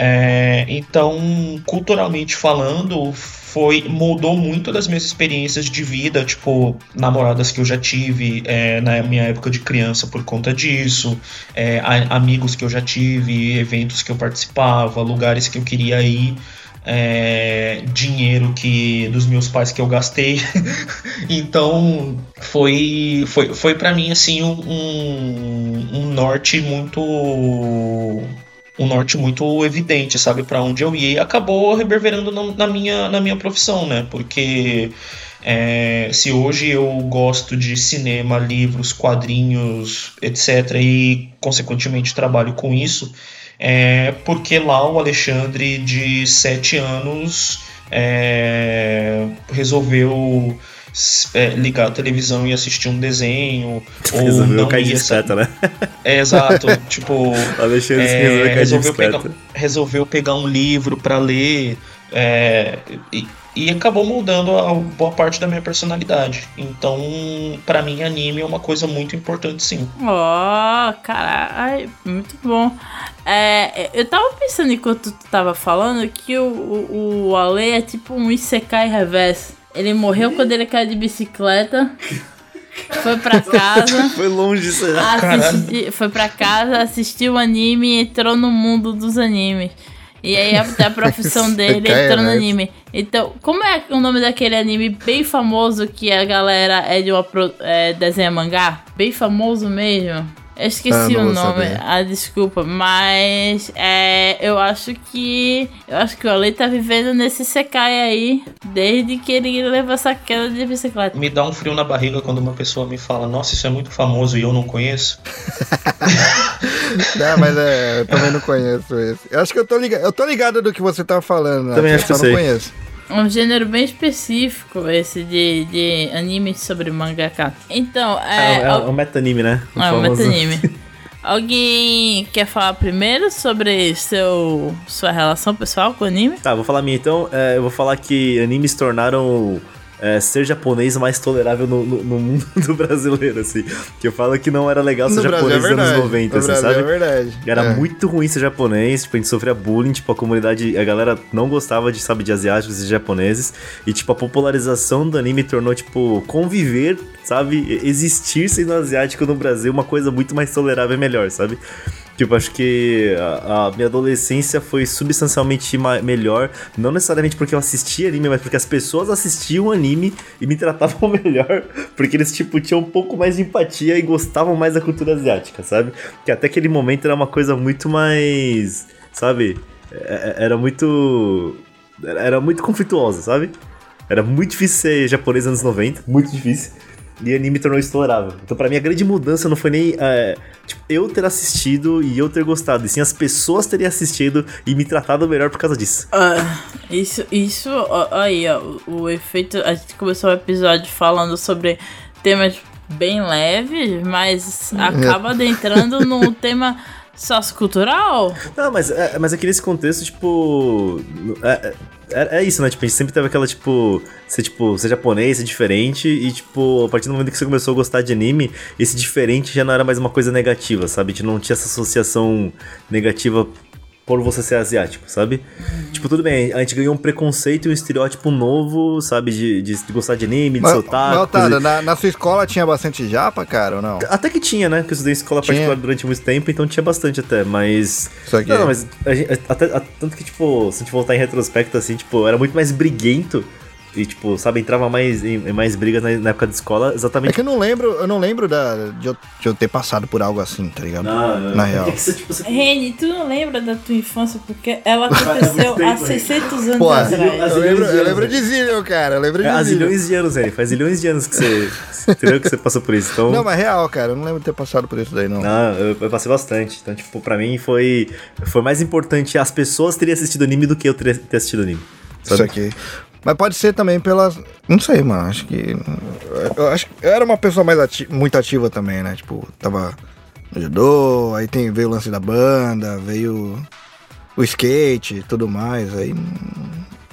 S1: É, então, culturalmente falando, foi mudou muito das minhas experiências de vida, tipo, namoradas que eu já tive é, na minha época de criança por conta disso, é, amigos que eu já tive, eventos que eu participava, lugares que eu queria ir. É, dinheiro que dos meus pais que eu gastei então foi foi, foi para mim assim um, um norte muito um norte muito evidente, sabe, para onde eu ia e acabou reverberando na, minha, na minha profissão, né? Porque é, se hoje eu gosto de cinema, livros, quadrinhos, etc., e consequentemente trabalho com isso, é porque lá o Alexandre, de 7 anos, é, resolveu é, ligar a televisão e assistir um desenho.
S4: Resolveu ou não cair de bicicleta, né?
S1: É, exato. tipo,
S4: Alexandre é, resolveu,
S1: pegar, resolveu pegar um livro para ler. É, e, e acabou moldando a boa parte da minha personalidade. Então, para mim, anime é uma coisa muito importante, sim.
S3: Ó, oh, caralho, muito bom. É, eu tava pensando enquanto tu tava falando que o, o, o Ale é tipo um Isekai reverso. Ele morreu quando ele caiu de bicicleta. Foi pra casa.
S4: foi longe isso
S3: aí. Foi pra casa, assistiu o anime e entrou no mundo dos animes. E aí a, a profissão dele entrou no anime. Então, como é o nome daquele anime bem famoso que a galera é de uma é, desenha mangá? Bem famoso mesmo. Eu esqueci ah, o nome, ah, desculpa, mas é, eu acho que. Eu acho que o Ale tá vivendo nesse secai aí desde que ele levou essa queda de bicicleta.
S1: Me dá um frio na barriga quando uma pessoa me fala, nossa, isso é muito famoso e eu não conheço.
S2: não, mas é, eu também não conheço esse. Eu acho que eu tô ligado, eu tô ligado do que você tá falando.
S4: Também acho que eu não sei. conheço.
S3: Um gênero bem específico esse de, de anime sobre mangaka. Então,
S4: é. É, é um meta-anime, né?
S3: O é um meta-anime. Alguém quer falar primeiro sobre seu, sua relação pessoal com o anime?
S4: Tá, vou falar minha então. É, eu vou falar que animes tornaram é, ser japonês mais tolerável no, no, no, mundo do brasileiro, assim. Que eu falo que não era legal ser no japonês nos anos 90, no assim, Brasil sabe?
S2: É verdade.
S4: Era é. muito ruim ser japonês, tipo, a gente sofria bullying, tipo, a comunidade, a galera não gostava de, sabe, de asiáticos e japoneses. E, tipo, a popularização do anime tornou, tipo, conviver, sabe, existir sendo asiático no Brasil uma coisa muito mais tolerável e melhor, sabe? Tipo, acho que a, a minha adolescência foi substancialmente melhor, não necessariamente porque eu assistia anime, mas porque as pessoas assistiam anime e me tratavam melhor, porque eles, tipo, tinham um pouco mais de empatia e gostavam mais da cultura asiática, sabe? Que até aquele momento era uma coisa muito mais, sabe? É, é, era muito. Era muito conflituosa, sabe? Era muito difícil ser japonês nos anos 90, muito difícil. E anime tornou tolerável. Então, pra mim, a grande mudança não foi nem é, tipo, eu ter assistido e eu ter gostado, e sim as pessoas terem assistido e me tratado melhor por causa disso.
S3: Ah, isso, isso, ó, aí, ó, o, o efeito. A gente começou o episódio falando sobre temas bem leves, mas acaba adentrando num tema sociocultural.
S4: Não, mas é, mas aqui nesse contexto, tipo. É, é, é isso, né? Tipo, a gente sempre teve aquela, tipo, ser, tipo, ser japonês, ser diferente, e, tipo, a partir do momento que você começou a gostar de anime, esse diferente já não era mais uma coisa negativa, sabe? A gente não tinha essa associação negativa por você ser asiático, sabe? Tipo, tudo bem, a gente ganhou um preconceito e um estereótipo novo, sabe? De, de, de gostar de anime, de
S2: Mas,
S4: soltar.
S2: mas, Otário, na, na sua escola tinha bastante japa, cara, ou não?
S4: Até que tinha, né? Porque eu estudei em escola
S2: Tinha.
S4: particular durante muito tempo, então tinha bastante até, mas.
S2: Isso aqui.
S4: Não, mas a gente, até, a- tanto que, tipo, se a gente voltar em retrospecto, assim, tipo, era muito mais briguento. E, tipo, sabe, entrava mais em, em mais brigas na, na época de escola,
S2: É
S4: exatamente.
S2: que eu não lembro, eu não lembro da, de, eu, de eu ter passado por algo assim, tá ligado? Na real.
S4: É que você, tipo, você-
S3: Reni, tu não lembra da tua infância? Porque ela aconteceu há 600 anos
S2: Pô,
S3: atrás.
S2: eu lembro, eu lembro de Zillion, cara. Eu lembro de
S4: É, há
S2: Zillion.
S4: zilhões de anos, velho. Faz zilhões de anos que você. entendeu? Que você passou por isso. Então.
S2: Não, mas real, cara. Eu não lembro de ter passado por isso daí, não.
S4: Não, eu, eu passei bastante. Então, tipo, pra mim foi, foi mais importante as pessoas terem assistido anime do que eu ter, ter assistido anime.
S2: Isso
S4: Sabe?
S2: aqui. Mas pode ser também pelas. Não sei, mano. Acho que. Eu acho que eu era uma pessoa mais ati- muito ativa também, né? Tipo, tava no judô, aí tem, veio o lance da banda, veio o skate e tudo mais. Aí.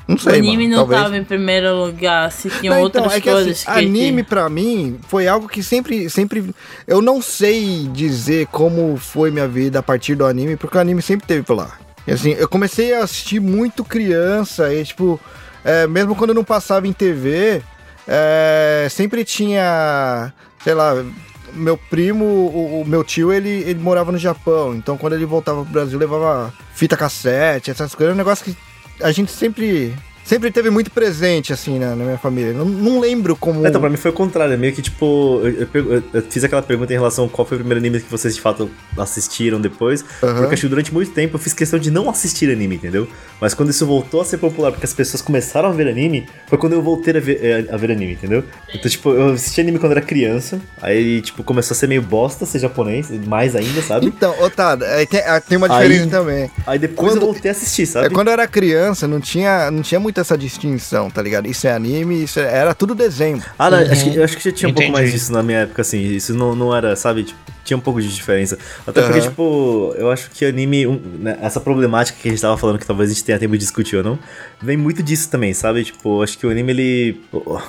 S2: Não
S3: O
S2: sei,
S3: anime
S2: mano.
S3: não
S2: talvez...
S3: tava em primeiro lugar, se tinham
S2: Não,
S3: outras
S2: então, é que
S3: coisas
S2: assim,
S3: que.
S2: anime pra mim foi algo que sempre, sempre. Eu não sei dizer como foi minha vida a partir do anime, porque o anime sempre teve por lá. E assim, eu comecei a assistir muito criança, e tipo, é, mesmo quando não passava em TV, é, sempre tinha, sei lá, meu primo, o, o meu tio, ele, ele morava no Japão, então quando ele voltava pro Brasil, levava fita cassete, essas coisas, é um negócio que a gente sempre. Sempre teve muito presente, assim, na, na minha família. Não, não lembro como.
S4: Então, pra mim foi o contrário. é Meio que, tipo, eu, eu eu fiz aquela pergunta em relação a qual foi o primeiro anime que vocês de fato assistiram depois.
S2: Aham.
S4: Porque acho que durante muito tempo eu fiz questão de não assistir anime, entendeu? Mas quando isso voltou a ser popular, porque as pessoas começaram a ver anime, foi quando eu voltei a ver, eh, a ver anime, entendeu? Então, tipo, eu assisti anime quando era criança. Aí, tipo, começou a ser meio bosta ser japonês, mais ainda, sabe?
S2: Então, Otávio, aí tem, ah, tem uma diferença
S4: Aí-
S2: também.
S4: Aí depois
S2: Quando-
S4: eu voltei a assistir, sabe?
S2: É, quando eu era criança, não tinha, não tinha muito essa distinção, tá ligado? Isso é anime, isso é- era tudo desenho.
S4: Ah, não, acho que, eu acho que já tinha um pouco
S1: Entendi.
S4: mais disso na minha época, assim. Isso não, não era, sabe? Tipo, tinha um pouco de diferença. Até porque,
S2: Aham.
S4: tipo, eu acho que anime, um, né, essa problemática que a gente tava falando, que talvez a gente tenha tempo de discutir ou não, vem muito disso também, sabe? Tipo, acho que o anime, ele.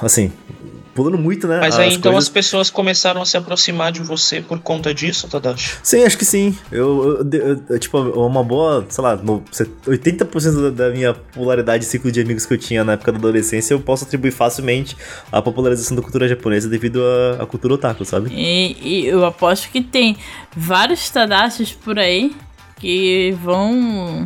S4: Assim, pulando muito, né?
S1: Mas aí
S4: as
S1: então
S4: coisas.
S1: as pessoas começaram a se aproximar de você por conta disso, Tadashi?
S4: Sim, acho que sim. Eu, eu- eu- eu, tipo, uma boa, sei lá, no- 80% da da minha popularidade e ciclo de amigos que eu tinha na época da adolescência, eu posso atribuir facilmente à popularização da cultura japonesa devido à, à cultura otaku, sabe?
S3: E, e eu aposto que tem vários Tadashis por aí que vão.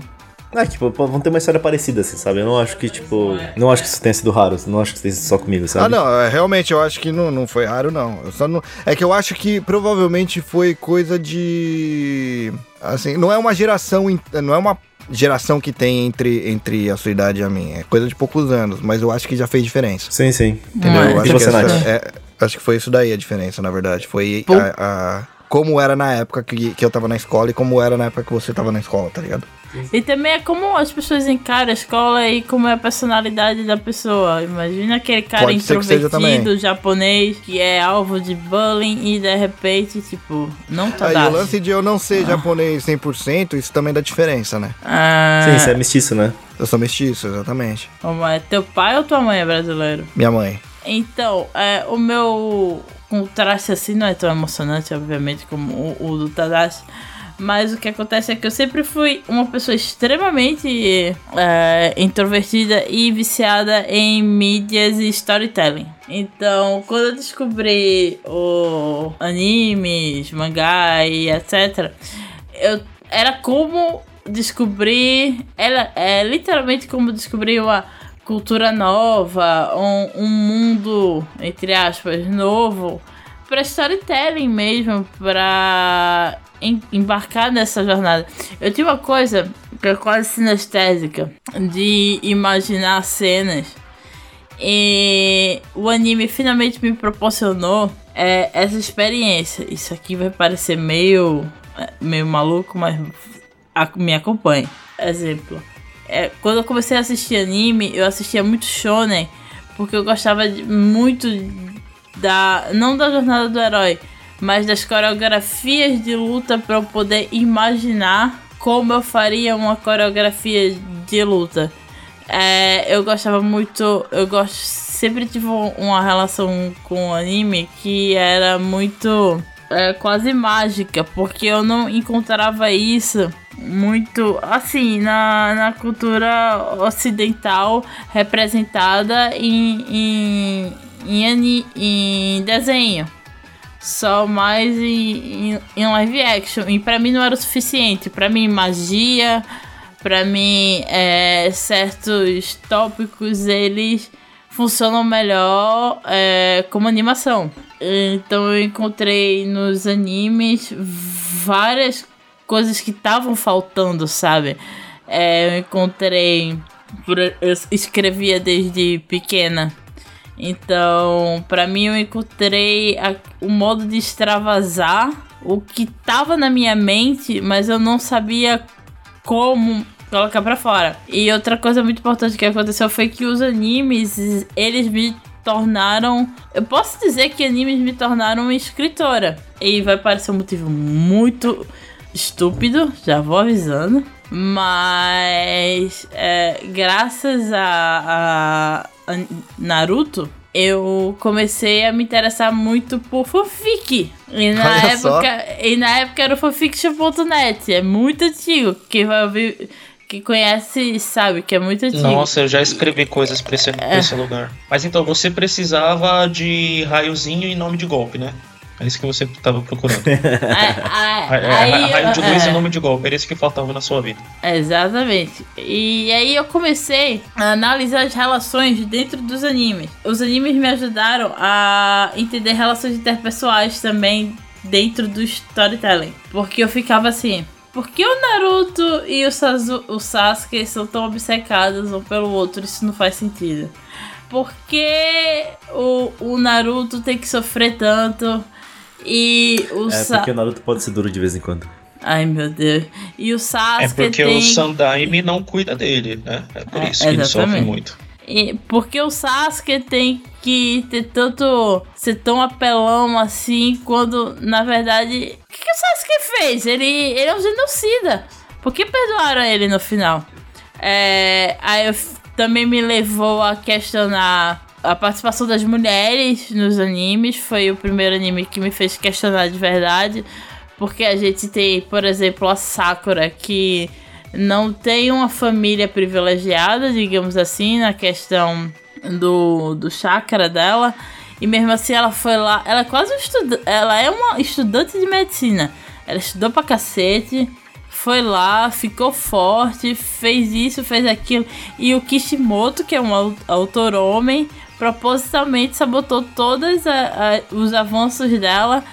S4: Ah, tipo, vão ter uma história parecida, assim, sabe? Eu não acho que, tipo. Não acho que isso tenha sido raro. Não acho que isso tenha sido só comigo, sabe?
S2: Ah, não, é, realmente eu acho que não, não foi raro, não. Eu só não. É que eu acho que provavelmente foi coisa de. Assim, não é uma geração. Não é uma geração que tem entre, entre a sua idade e a minha. É coisa de poucos anos, mas eu acho que já fez diferença.
S4: Sim, sim.
S2: Entendeu?
S3: É.
S2: Eu
S4: E
S2: acho,
S4: você,
S2: que essa- é, acho que foi isso daí a diferença, na verdade. Foi a, a- como era na época que, que eu tava na escola e como era na época que você tava na escola, tá ligado?
S3: E também é como as pessoas encaram a escola e como é a personalidade da pessoa. Imagina aquele cara
S2: Pode ser que
S3: introvertido, japonês, que é alvo de bullying e de repente, tipo, não tá
S2: Aí o lance de eu não ser japonês 100%, isso também dá diferença, né?
S3: Ah,
S4: Sim, isso é mestiço, né?
S2: Eu sou mestiço, exatamente.
S3: como é? Teu pai ou tua mãe é brasileiro?
S2: Minha mãe.
S3: Então, é, o meu contraste assim não é tão emocionante, obviamente, como o, o do Tadashi. Mas o que acontece é que eu sempre fui uma pessoa extremamente é, introvertida e viciada em mídias e storytelling. Então, quando eu descobri o animes, mangá e etc., eu era como descobrir. Era, é literalmente como descobrir uma cultura nova, um, um mundo, entre aspas, novo, para storytelling mesmo, para em- embarcar nessa jornada. Eu tinha uma coisa que é quase sinestésica de imaginar cenas. E o anime finalmente me proporcionou é, essa experiência. Isso aqui vai parecer meio, é, meio maluco, mas me acompanhe. Exemplo. É, quando eu comecei a assistir anime, eu assistia muito shonen, porque eu gostava de, muito da. não da jornada do herói, mas das coreografias de luta para eu poder imaginar como eu faria uma coreografia de luta. É, eu gostava muito. Eu gosto. Sempre tive uma relação com o anime que era muito. É, quase mágica, porque eu não encontrava isso muito assim na, na cultura ocidental representada em, em, em, em desenho só mais em, em, live action. E pra mim não era o suficiente. Pra mim, magia, pra mim, é, certos tópicos eles funcionam melhor é, como animação. Então eu encontrei nos animes várias coisas que estavam faltando, sabe? É, eu encontrei. Eu escrevia desde pequena então, para mim, eu encontrei a, o modo de extravasar o que tava na minha mente, mas eu não sabia como colocar para fora. E outra coisa muito importante que aconteceu foi que os animes, eles me tornaram. Eu posso dizer que animes me tornaram escritora. E vai parecer um motivo muito estúpido, já vou avisando. Mas é, graças a, a, Naruto, eu comecei a me interessar muito por fanfic. E na, época, e na época era o fanfiction.net. É muito antigo. Quem vai ouvir. Quem conhece sabe que é muito antigo.
S1: Nossa, eu já escrevi coisas pra esse, é. pra esse lugar. Mas então, você precisava de raiozinho e nome de golpe, né? É isso que você estava procurando. é, é, raio de luz é. e nome de golpe. Era isso que faltava na sua vida.
S3: Exatamente. E aí eu comecei a analisar as relações dentro dos animes. Os animes me ajudaram a entender relações interpessoais também dentro do storytelling. Porque eu ficava assim. Por que o Naruto e o, Sazu, o Sasuke são tão obcecados um pelo outro? Isso não faz sentido. Por que o, o Naruto tem que sofrer tanto? E o
S4: É Sa porque o Naruto pode ser duro de vez em quando.
S3: Ai meu Deus. E o Sasuke.
S1: É porque
S3: tem...
S1: o Sandaime não cuida dele, né? É por é, isso que ele sofre muito.
S3: E porque o Sasuke tem que ter tanto. ser tão apelão assim, quando na verdade. O que, que o Sasuke fez? Ele, ele é um genocida. Por que perdoaram ele no final? É, aí eu, também me levou a questionar a participação das mulheres nos animes foi o primeiro anime que me fez questionar de verdade. Porque a gente tem, por exemplo, a Sakura, que não tem uma família privilegiada, digamos assim, na questão do, do chakra dela. E mesmo assim ela foi lá. Ela é quase. Ela é uma estudante de medicina. Ela estudou pra cacete. Foi lá, ficou forte, fez isso, fez aquilo. E o Kishimoto, que é um autor homem, propositalmente sabotou todos os avanços dela.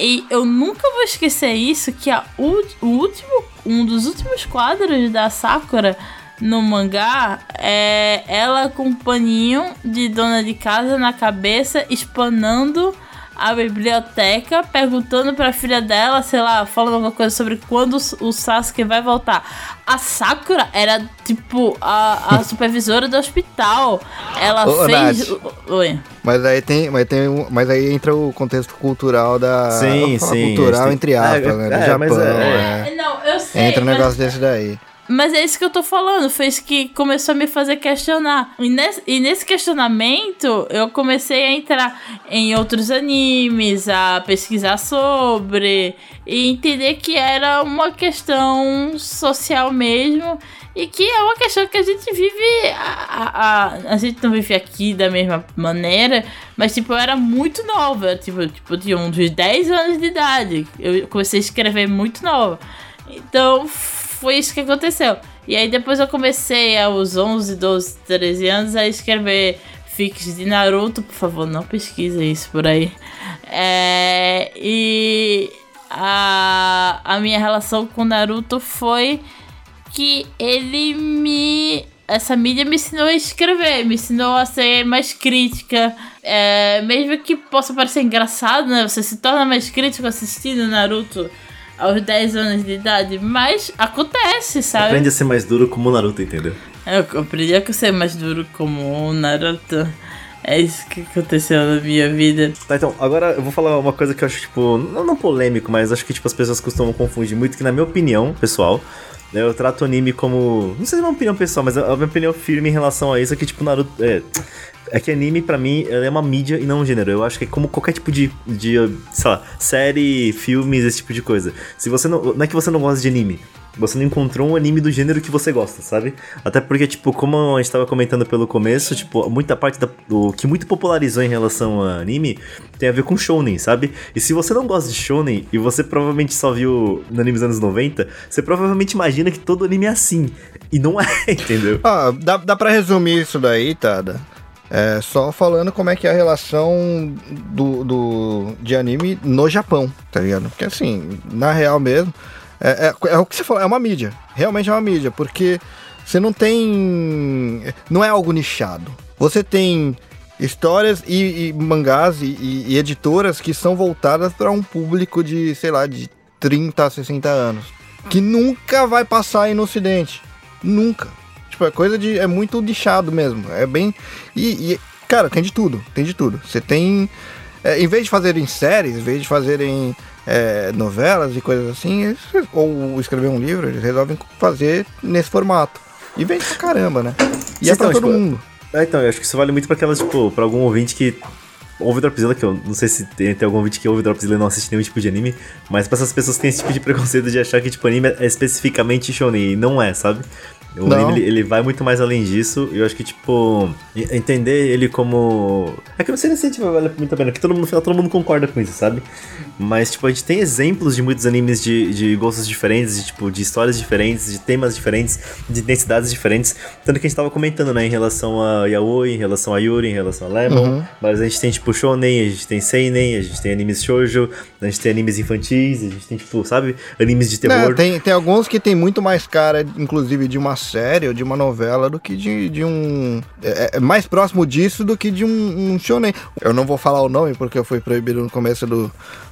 S3: E eu nunca vou esquecer isso, que a, o, último, um dos últimos quadros da Sakura no mangá é ela com um paninho de dona de casa na cabeça, espanando a biblioteca perguntando pra filha dela, sei lá, falando alguma coisa sobre quando o Sasuke vai voltar. A Sakura era, tipo, a, a supervisora do hospital. Ela Ô, fez. Nath,
S2: Oi. Mas aí tem. Mas, tem um, mas aí entra o contexto cultural da.
S4: Sim, sim.
S2: Cultural, entre aspas, é, né? Do é, Japão. É,
S3: é. Não, eu sei.
S2: Entra um negócio desse daí.
S3: Mas é isso que eu tô falando, isso que começou a me fazer questionar. E nesse, e nesse questionamento, eu comecei a entrar em outros animes, a pesquisar sobre, e entender que era uma questão social mesmo, e que é uma questão que a gente vive. A, a, a gente não vive aqui da mesma maneira, mas tipo, eu era muito nova, tipo, tipo tinha uns 10 anos de idade. Eu comecei a escrever muito nova. Então foi isso que aconteceu. E aí depois eu comecei aos 11, 12, 13 anos a escrever fics de Naruto. Por favor, não pesquise isso por aí. É, e a, a minha relação com Naruto foi que ele me essa mídia me ensinou a escrever, me ensinou a ser mais crítica. É, mesmo que possa parecer engraçado, né? Você se torna mais crítico assistindo Naruto aos 10 anos de idade, mas acontece, sabe?
S4: Aprende a ser mais duro como o Naruto, entendeu?
S3: Eu aprendi a ser mais duro como o Naruto. É isso que aconteceu na minha vida.
S4: Tá, então, agora eu vou falar uma coisa que eu acho, tipo, não, não polêmico, mas acho que, tipo, as pessoas costumam confundir muito, que na minha opinião, pessoal, eu trato anime como. Não sei se é uma opinião pessoal, mas a minha opinião firme em relação a isso é que, tipo, Naruto. É, é que anime, pra mim, é uma mídia e não um gênero. Eu acho que é como qualquer tipo de, de, sei lá, série, filmes, esse tipo de coisa. Se você não. Não é que você não gosta de anime. Você não encontrou um anime do gênero que você gosta, sabe? Até porque, tipo, como a gente tava comentando pelo começo, tipo, muita parte da, do que muito popularizou em relação a anime tem a ver com shounen, sabe? E se você não gosta de shounen e você provavelmente só viu no anime dos anos 90, você provavelmente imagina que todo anime é assim. E não é, entendeu?
S2: Ah, dá, dá pra resumir isso daí, Tada. É, só falando como é que é a relação do, do, de anime no Japão, tá ligado? Porque assim, na real mesmo, é, é, é o que você falou, é uma mídia. Realmente é uma mídia, porque você não tem. Não é algo nichado. Você tem histórias e, e mangás e, e, e editoras que são voltadas para um público de, sei lá, de 30 a 60 anos. Que nunca vai passar aí no ocidente. Nunca. Tipo, é coisa de. É muito nichado mesmo. É bem. E, cara, tem de tudo. Tem de tudo. Você tem. É, em vez de fazerem séries, em vez de fazerem é, novelas e coisas assim, ou escrever um livro, eles resolvem fazer nesse formato. E vende pra caramba, né? E é pra todo
S4: tipo,
S2: mundo.
S4: É, então, eu acho que isso vale muito pra aquelas, tipo, pra algum ouvinte que ouve Dropzilla, que eu não sei se tem, tem algum ouvinte que ouve Dropzilla e não assiste nenhum tipo de anime, mas pra essas pessoas que têm esse tipo de preconceito de achar que, tipo, anime é especificamente shonen, e não é, sabe? O
S2: Não.
S4: anime, ele, ele vai muito mais além disso, e eu acho que, tipo, entender ele como... É que eu não sei nem se tipo, vale muito a pena, porque todo mundo, no final, todo mundo concorda com isso, sabe? Mas, tipo, a gente tem exemplos de muitos animes de, de gostos diferentes, de, tipo, de histórias diferentes, de temas diferentes, de intensidades diferentes. Tanto que a gente tava comentando, né, em relação a Yaoi, em relação a Yuri, em relação a Lemon.
S2: Uhum.
S4: Mas a gente tem, tipo, Shonen, a gente tem Seinen, a gente tem animes shoujo, a gente tem animes infantis, a gente tem, tipo, sabe, animes de terror.
S2: Né, tem, tem alguns que tem muito mais cara, inclusive, de uma série ou de uma novela do que de, de um. É, é mais próximo disso do que de um, um shonen. Eu não vou falar o nome porque eu fui proibido no começo do,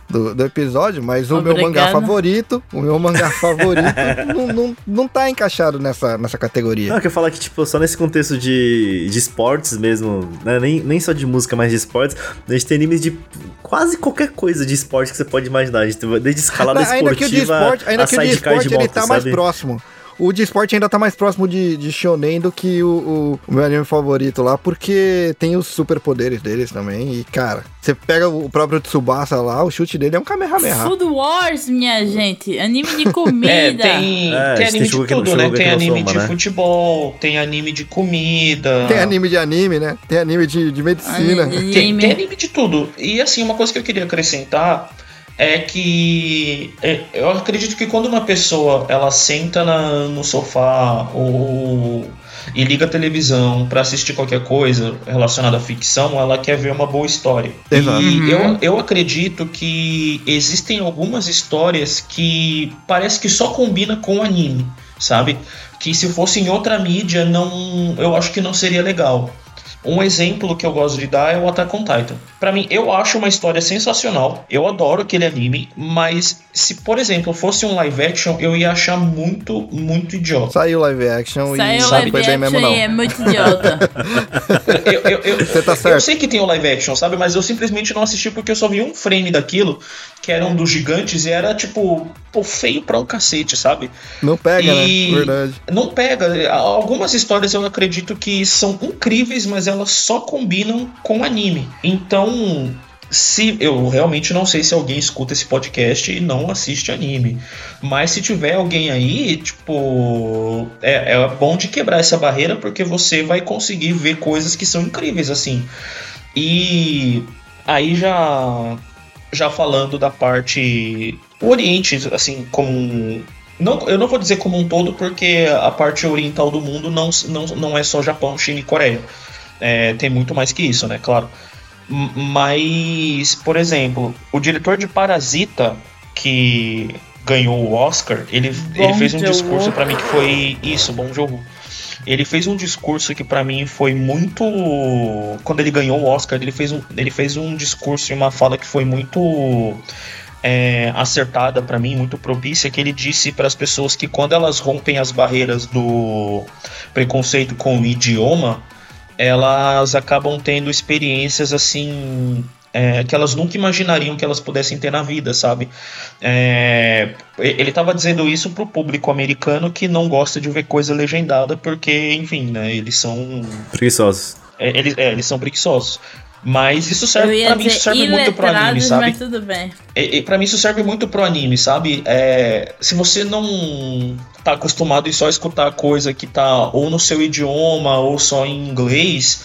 S2: do, do episódio, mas o meu mangá favorito, o meu mangá favorito, não, não, não tá encaixado nessa, nessa categoria.
S4: Não, eu quero falar que, tipo, só nesse contexto de, de esportes mesmo, né? Nem, nem só de música, mas de esportes, a gente tem animes de quase qualquer coisa de esporte que você pode imaginar. A gente tem desde escalada
S2: Não, ainda que o de
S4: esportiva
S2: esporte, ainda
S4: a
S2: que o de esporte
S4: de
S2: ele tá mais
S4: sabe?
S2: próximo. O de esporte ainda tá mais próximo de, de Shonen do que o, o- o meu anime favorito lá, porque tem os superpoderes deles também. E, cara, você pega o próprio Tsubasa lá, o chute dele é um Kamehameha.
S3: Food Wars, minha gente. Anime de comida.
S1: É, tem,
S4: É,
S1: tem anime de tudo, né? Tem anime
S4: Soma,
S1: de
S4: né?
S1: futebol, tem anime de comida.
S2: Tem anime de anime, né? Tem anime de, de medicina.
S3: Anime.
S1: Tem, tem anime de tudo. E assim, uma coisa que eu queria acrescentar é que é, eu acredito que quando uma pessoa ela senta na- no sofá ou e liga a televisão pra assistir qualquer coisa relacionada à ficção, ela quer ver uma boa história.
S2: Exato.
S1: E
S3: Uhum.
S1: eu, eu acredito que existem algumas histórias que parece que só combina com o anime, sabe? Que se fosse em outra mídia, não, eu acho que não seria legal. Um exemplo que eu gosto de dar é o Attack on Titan. Pra mim, eu acho uma história sensacional. Eu adoro aquele anime, mas se, por exemplo, fosse um live action, eu ia achar muito, muito idiota.
S2: Saiu live action
S3: Saiu
S2: e não
S3: live
S2: foi bem mesmo,
S3: action
S2: não.
S3: é muito idiota.
S1: Eu, eu, eu,
S2: Você tá
S1: eu
S2: certo.
S1: sei que tem o live action, sabe? Mas eu simplesmente não assisti porque eu só vi um frame daquilo, que era um dos gigantes, e era tipo, pô, feio pra um cacete, sabe?
S2: Não pega,
S1: E-
S2: né? Verdade.
S1: Não pega. Algumas histórias eu acredito que são incríveis, mas elas só combinam com anime. Então, se eu realmente não sei se alguém escuta esse podcast e não assiste anime. Mas se tiver alguém aí, tipo, é, é bom de quebrar essa barreira porque você vai conseguir ver coisas que são incríveis assim. E aí já já falando da parte o Oriente, assim, como não, eu não vou dizer como um todo, porque a parte oriental do mundo não, não, não é só Japão, China e Coreia. É, tem muito mais que isso, né? Claro. Mas, por exemplo, o diretor de Parasita, que ganhou o Oscar, ele, ele fez um discurso pra mim que foi isso, Bom Jogo. ele fez um discurso que para mim foi muito. Quando ele ganhou o Oscar, ele fez um, ele fez um discurso e uma fala que foi muito. É, acertada para mim, muito propícia, que ele disse para as pessoas que quando elas rompem as barreiras do preconceito com o idioma, elas acabam tendo experiências assim é, que elas nunca imaginariam que elas pudessem ter na vida, sabe? É, ele estava dizendo isso pro público americano que não gosta de ver coisa legendada, porque, enfim, né, eles são.
S4: Preguiçosos.
S1: É, eles, é, eles são preguiçosos. Mas isso serve para mim, isso serve muito pro anime, sabe?
S3: Mas tudo bem.
S1: E, e para mim isso serve muito pro anime, sabe? É, se você não tá acostumado em só escutar coisa que tá ou no seu idioma ou só em inglês,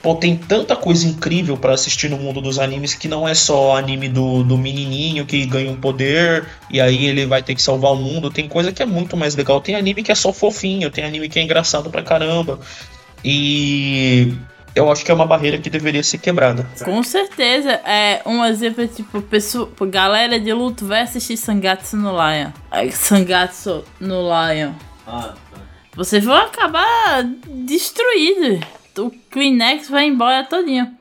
S1: pô, tem tanta coisa incrível para assistir no mundo dos animes que não é só anime do, do menininho que ganha um poder e aí ele vai ter que salvar o mundo. Tem coisa que é muito mais legal. Tem anime que é só fofinho, tem anime que é engraçado pra caramba. E eu acho que é uma barreira que deveria ser quebrada.
S3: Com certeza. É um exemplo, tipo, pessoa, galera de luto vai assistir Sangatsu no Lion. Sangatsu no Lion. Ah, tá. Vocês vão acabar destruídos. O Kleenex vai embora todinho.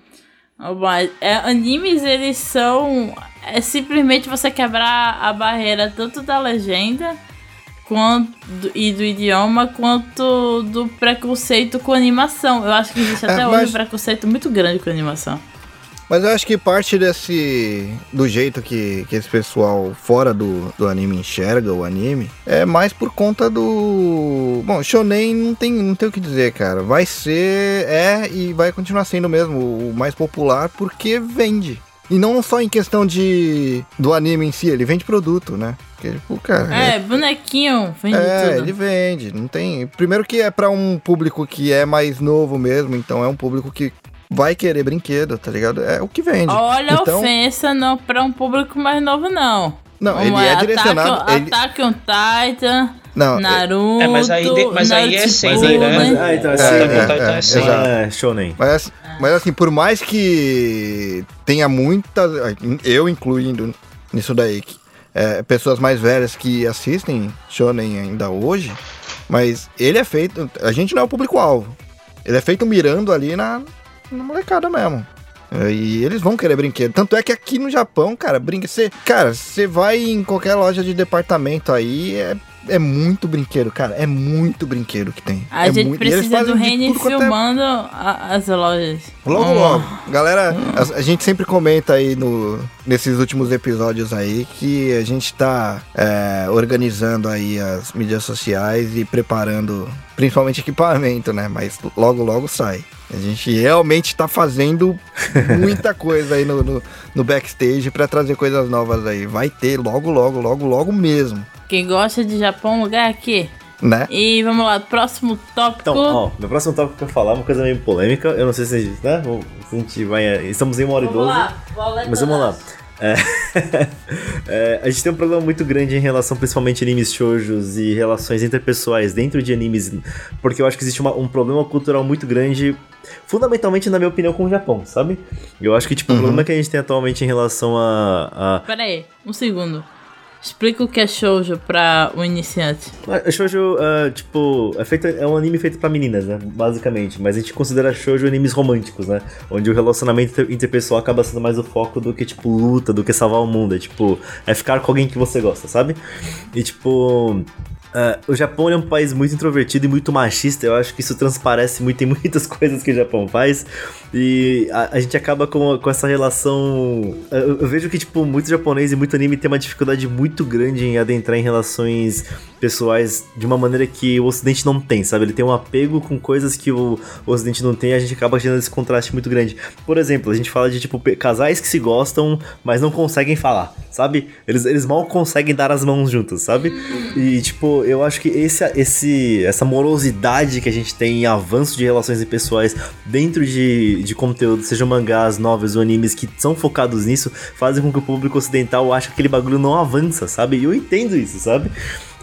S3: Mas, é, animes, eles são... É simplesmente você quebrar a barreira tanto da legenda quanto e do idioma quanto do preconceito com animação. Eu acho que existe é, até é, mas... hoje um preconceito muito grande com animação.
S2: Mas eu acho que parte desse. do jeito que, que esse pessoal fora do, do anime enxerga o anime é mais por conta do. Bom, Shonen não tem, não tem o que dizer, cara. Vai ser, é e vai continuar sendo mesmo o mais popular porque vende. E não só em questão de do anime em si, ele vende produto, né? Porque, tipo, cara,
S3: é, é, bonequinho, vende
S2: é,
S3: tudo.
S2: ele vende, não tem. Primeiro que é para um público que é mais novo mesmo, então é um público que vai querer brinquedo, tá ligado? É o que vende.
S3: Olha
S2: então,
S3: a ofensa não para um público mais novo não.
S2: Não, Vamos ele é direcionado.
S3: Attack,
S2: ele...
S3: Attack on Titan.
S2: Não,
S3: Naruto. É,
S1: mas aí, mas aí é sem, né?
S4: Ah, então é,
S1: é,
S4: assim. É, é, shonen.
S2: Mas, assim, mas assim, por mais que tenha muitas. Eu incluindo nisso daí, é, pessoas mais velhas que assistem Shonen ainda hoje, mas ele é feito. A gente não é o público-alvo. Ele é feito mirando ali na, na molecada mesmo. E eles vão querer brinquedo. Tanto é que aqui no Japão, cara, brinca. Você, cara, você vai em qualquer loja de departamento aí, é é muito brinquedo, cara. É muito brinquedo que tem.
S3: A
S2: é
S3: gente
S2: muito...
S3: precisa do Reni é filmando é... as lojas.
S2: Logo, logo. Galera, a, a, gente sempre comenta aí no, nesses últimos episódios aí que a gente tá é, organizando aí as mídias sociais e preparando principalmente equipamento, né? Mas logo, logo sai. A gente realmente tá fazendo muita coisa aí no, no, no backstage para trazer coisas novas aí. Vai ter logo, logo, logo, logo mesmo.
S3: Quem gosta de Japão, lugar aqui.
S2: Né?
S3: E vamos lá, próximo tópico.
S4: Então, ó, meu próximo tópico que eu falar é uma coisa meio polêmica. Eu não sei se a gente, né? Se a gente vai. Estamos em uma hora e doze. Mas vamos lá. É, é, a gente tem um problema muito grande em relação principalmente a animes shoujos e relações interpessoais dentro de animes, porque eu acho que existe uma, um problema cultural muito grande, fundamentalmente na minha opinião com o Japão, sabe? Eu acho que tipo, uhum. o problema que a gente tem atualmente em relação a, a...
S3: Pera aí, um segundo. Explica o que é shoujo pra um iniciante.
S4: Ah, shoujo, uh, tipo, é, feito, é um anime feito pra meninas, né? Basicamente. Mas a gente considera shoujo animes românticos, né? Onde o relacionamento interpessoal acaba sendo mais o foco do que, tipo, luta, do que salvar o mundo. É, tipo, é ficar com alguém que você gosta, sabe? E, tipo... Uh, o Japão é um país muito introvertido e muito machista. Eu acho que isso transparece muito em muitas coisas que o Japão faz. E a, a gente acaba com, com essa relação. Eu, eu, vejo que, tipo, muito japonês e muito anime tem uma dificuldade muito grande em adentrar em relações pessoais de uma maneira que o Ocidente não tem, sabe? Ele tem um apego com coisas que o, o Ocidente não tem e a gente acaba gerando esse contraste muito grande. Por exemplo, a gente fala de, tipo, casais que se gostam, mas não conseguem falar, sabe? Eles, eles mal conseguem dar as mãos juntos, sabe? E, tipo, eu acho que esse, esse, essa morosidade que a gente tem em avanço de relações pessoais dentro de, de conteúdo, sejam mangás, novels ou animes que são focados nisso, fazem com que o público ocidental ache que aquele bagulho não avança, sabe? E eu entendo isso, sabe?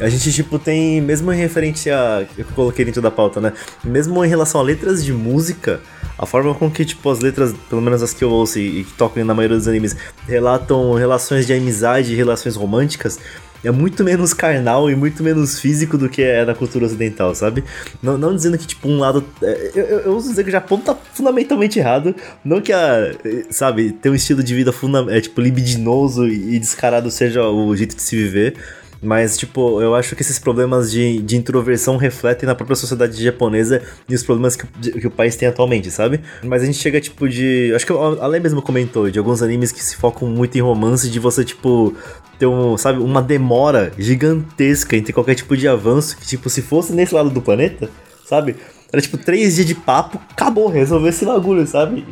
S4: A gente, tipo, tem, mesmo em referente a. Eu coloquei dentro da pauta, né? Mesmo em relação a letras de música, a forma com que, tipo, as letras, pelo menos as que eu ouço e, e que tocam na maioria dos animes, relatam relações de amizade relações românticas, é muito menos carnal e muito menos físico do que é na cultura ocidental, sabe? Não, não dizendo que, tipo, um lado. é, Eu, eu, eu uso dizer que o Japão tá fundamentalmente errado. Não que a. Sabe, ter um estilo de vida funda é, tipo, libidinoso e descarado seja o jeito de se viver. Mas, tipo, eu acho que esses problemas de, de introversão refletem na própria sociedade japonesa e os problemas que, o- de- que o país tem atualmente, sabe? Mas a gente chega, tipo, de. Acho que a Ale mesmo comentou, de alguns animes que se focam muito em romance, de você, tipo, ter um, sabe, uma demora gigantesca entre qualquer tipo de avanço, que, tipo, se fosse nesse lado do planeta, sabe? Era tipo três dias de papo, acabou, resolveu esse bagulho, sabe?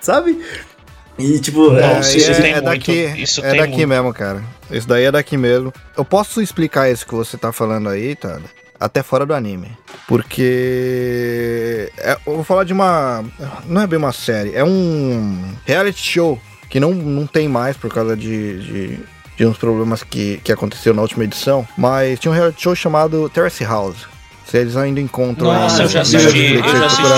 S4: Sabe? E tipo, é,
S1: Nossa,
S2: É,
S1: isso
S2: é,
S1: tem
S2: é
S1: muito,
S2: daqui,
S1: isso
S2: é
S1: tem
S2: daqui
S1: muito.
S2: mesmo, cara. Isso daí é daqui mesmo. Eu posso explicar isso que você tá falando aí, tá? Até fora do anime. Porque. é- eu vou falar de uma. Não é bem uma série, é um reality show que não, não tem mais por causa de. de... de uns problemas que, que aconteceu na última edição, mas tinha um reality show chamado Terrace House. Se eles ainda encontram
S1: Nossa, eu já assisti, eu já
S2: vocês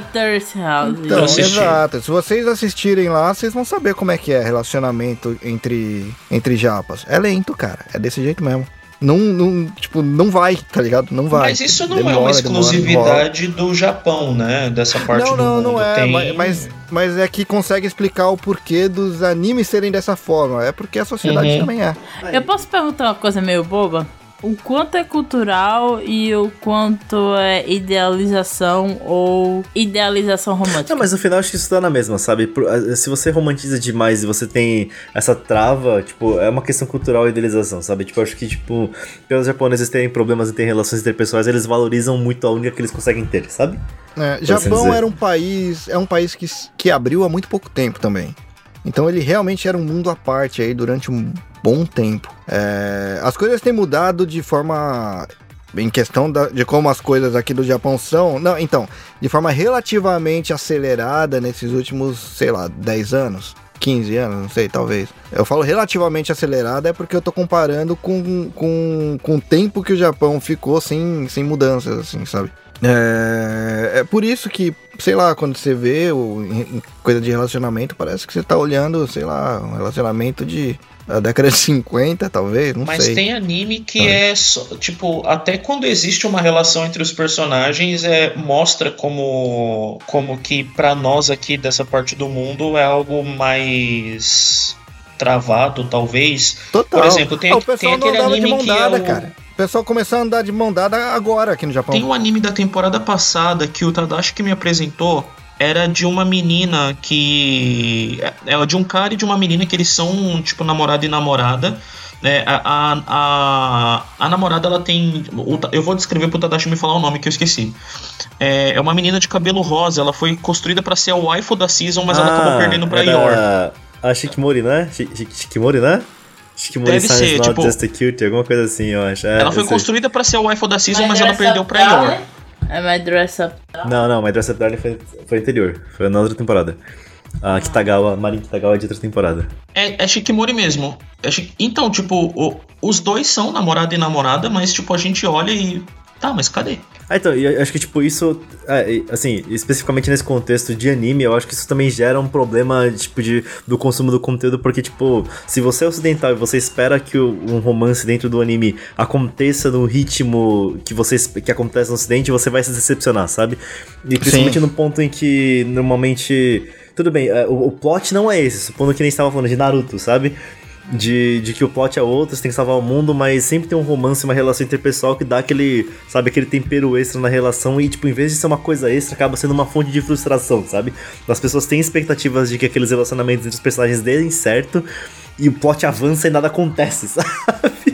S3: Terrace House.
S2: Então, exato. Se vocês assistirem lá, vocês vão saber como é que é relacionamento entre, entre japas. É lento, cara. É desse jeito mesmo. Não, não, tipo, não vai, tá ligado? Não vai.
S1: Mas isso não é
S2: Demora,
S1: uma
S2: demora, demora.
S1: exclusividade do Japão, né? Dessa parte
S2: Não,
S1: do
S2: não,
S1: mundo.
S2: não é.
S1: Tem...
S2: Mas, mas, mas é que consegue explicar o porquê dos animes serem dessa forma. É porque a sociedade
S1: Uhum.
S2: também é.
S3: Eu posso perguntar uma coisa meio boba? O quanto é cultural e o quanto é idealização ou idealização romântica?
S4: Não, mas no final acho que isso tá na mesma, sabe? A- Se você romantiza demais e você tem essa trava, tipo, é uma questão cultural e idealização, sabe? Tipo, acho que, tipo, pelos japoneses terem problemas e terem relações interpessoais, eles valorizam muito a única que eles conseguem ter, sabe?
S2: É, Japão era um país, é um país que, que abriu há muito pouco tempo também. Então ele realmente era um mundo à parte aí durante um bom tempo. É, as coisas têm mudado de forma em questão da- de como as coisas aqui do Japão são. Não, então, de forma relativamente acelerada nesses últimos, sei lá, 10 anos. 15 anos, não sei, talvez. Eu falo relativamente acelerada é porque eu tô comparando com, com, com o tempo que o Japão ficou sem, sem mudanças, assim, sabe? É, é por isso que, sei lá, quando você vê o, coisa de relacionamento, parece que você tá olhando, sei lá, um relacionamento de da década de 50, talvez, não
S1: Mas
S2: sei.
S1: tem anime que
S2: Ah.
S1: é só, tipo, até quando existe uma relação entre os personagens, é mostra como como que pra nós aqui dessa parte do mundo é algo mais travado, talvez.
S2: Total.
S1: Por exemplo, tem,
S2: Ah, o
S1: tem aquele anime que é o
S2: cara. O pessoal começou a andar de mão dada agora aqui no Japão.
S1: Tem um anime da temporada passada que o Tadashi que me apresentou era de uma menina que. É é de um cara e de uma menina que eles são, tipo, namorado e namorada. né? a, a, a, a namorada ela tem. Eu vou descrever pro Tadashi me falar o nome que eu esqueci. É, é uma menina de cabelo rosa, ela foi construída pra ser a waifu da season, mas ela acabou perdendo pra
S4: era
S1: Yor.
S4: A Shikimori, né? Shi- Shi- Shikimori, né? Shikimori
S1: Deve
S4: Science
S1: ser,
S4: Not
S1: tipo-
S4: Just a Cute, alguma coisa assim, eu acho. É,
S1: Ela foi construída pra ser a waifu da season, mas
S3: My
S1: ela perdeu pra Yor.
S3: Darling? É My Dress Up
S4: Não, não, mas Dress Up Darling foi, foi anterior. Foi na outra temporada. A Kitagawa, Marin Kitagawa é de outra temporada.
S1: É, é Shikimori mesmo. É Shi- Então, tipo, o- os dois são namorado e namorada, mas, tipo, a gente olha e. Tá, mas cadê?
S4: Ah, então, e eu acho que, tipo, isso, é, assim, especificamente nesse contexto de anime, eu acho que isso também gera um problema, tipo, de, do consumo do conteúdo, porque, tipo, se você é ocidental e você espera que o- um romance dentro do anime aconteça no ritmo que, você, que acontece no ocidente, você vai se decepcionar, sabe? E principalmente no ponto em que, normalmente, tudo bem, é, o, o plot não é esse, supondo que nem estava falando de Naruto, sabe? De, de que o plot é outro, você tem que salvar o mundo, mas sempre tem um romance, uma relação interpessoal que dá aquele, sabe, aquele tempero extra na relação e, tipo, em vez de ser uma coisa extra, acaba sendo uma fonte de frustração, sabe? As pessoas têm expectativas de que aqueles relacionamentos entre os personagens deem certo e o plot avança e nada acontece, sabe?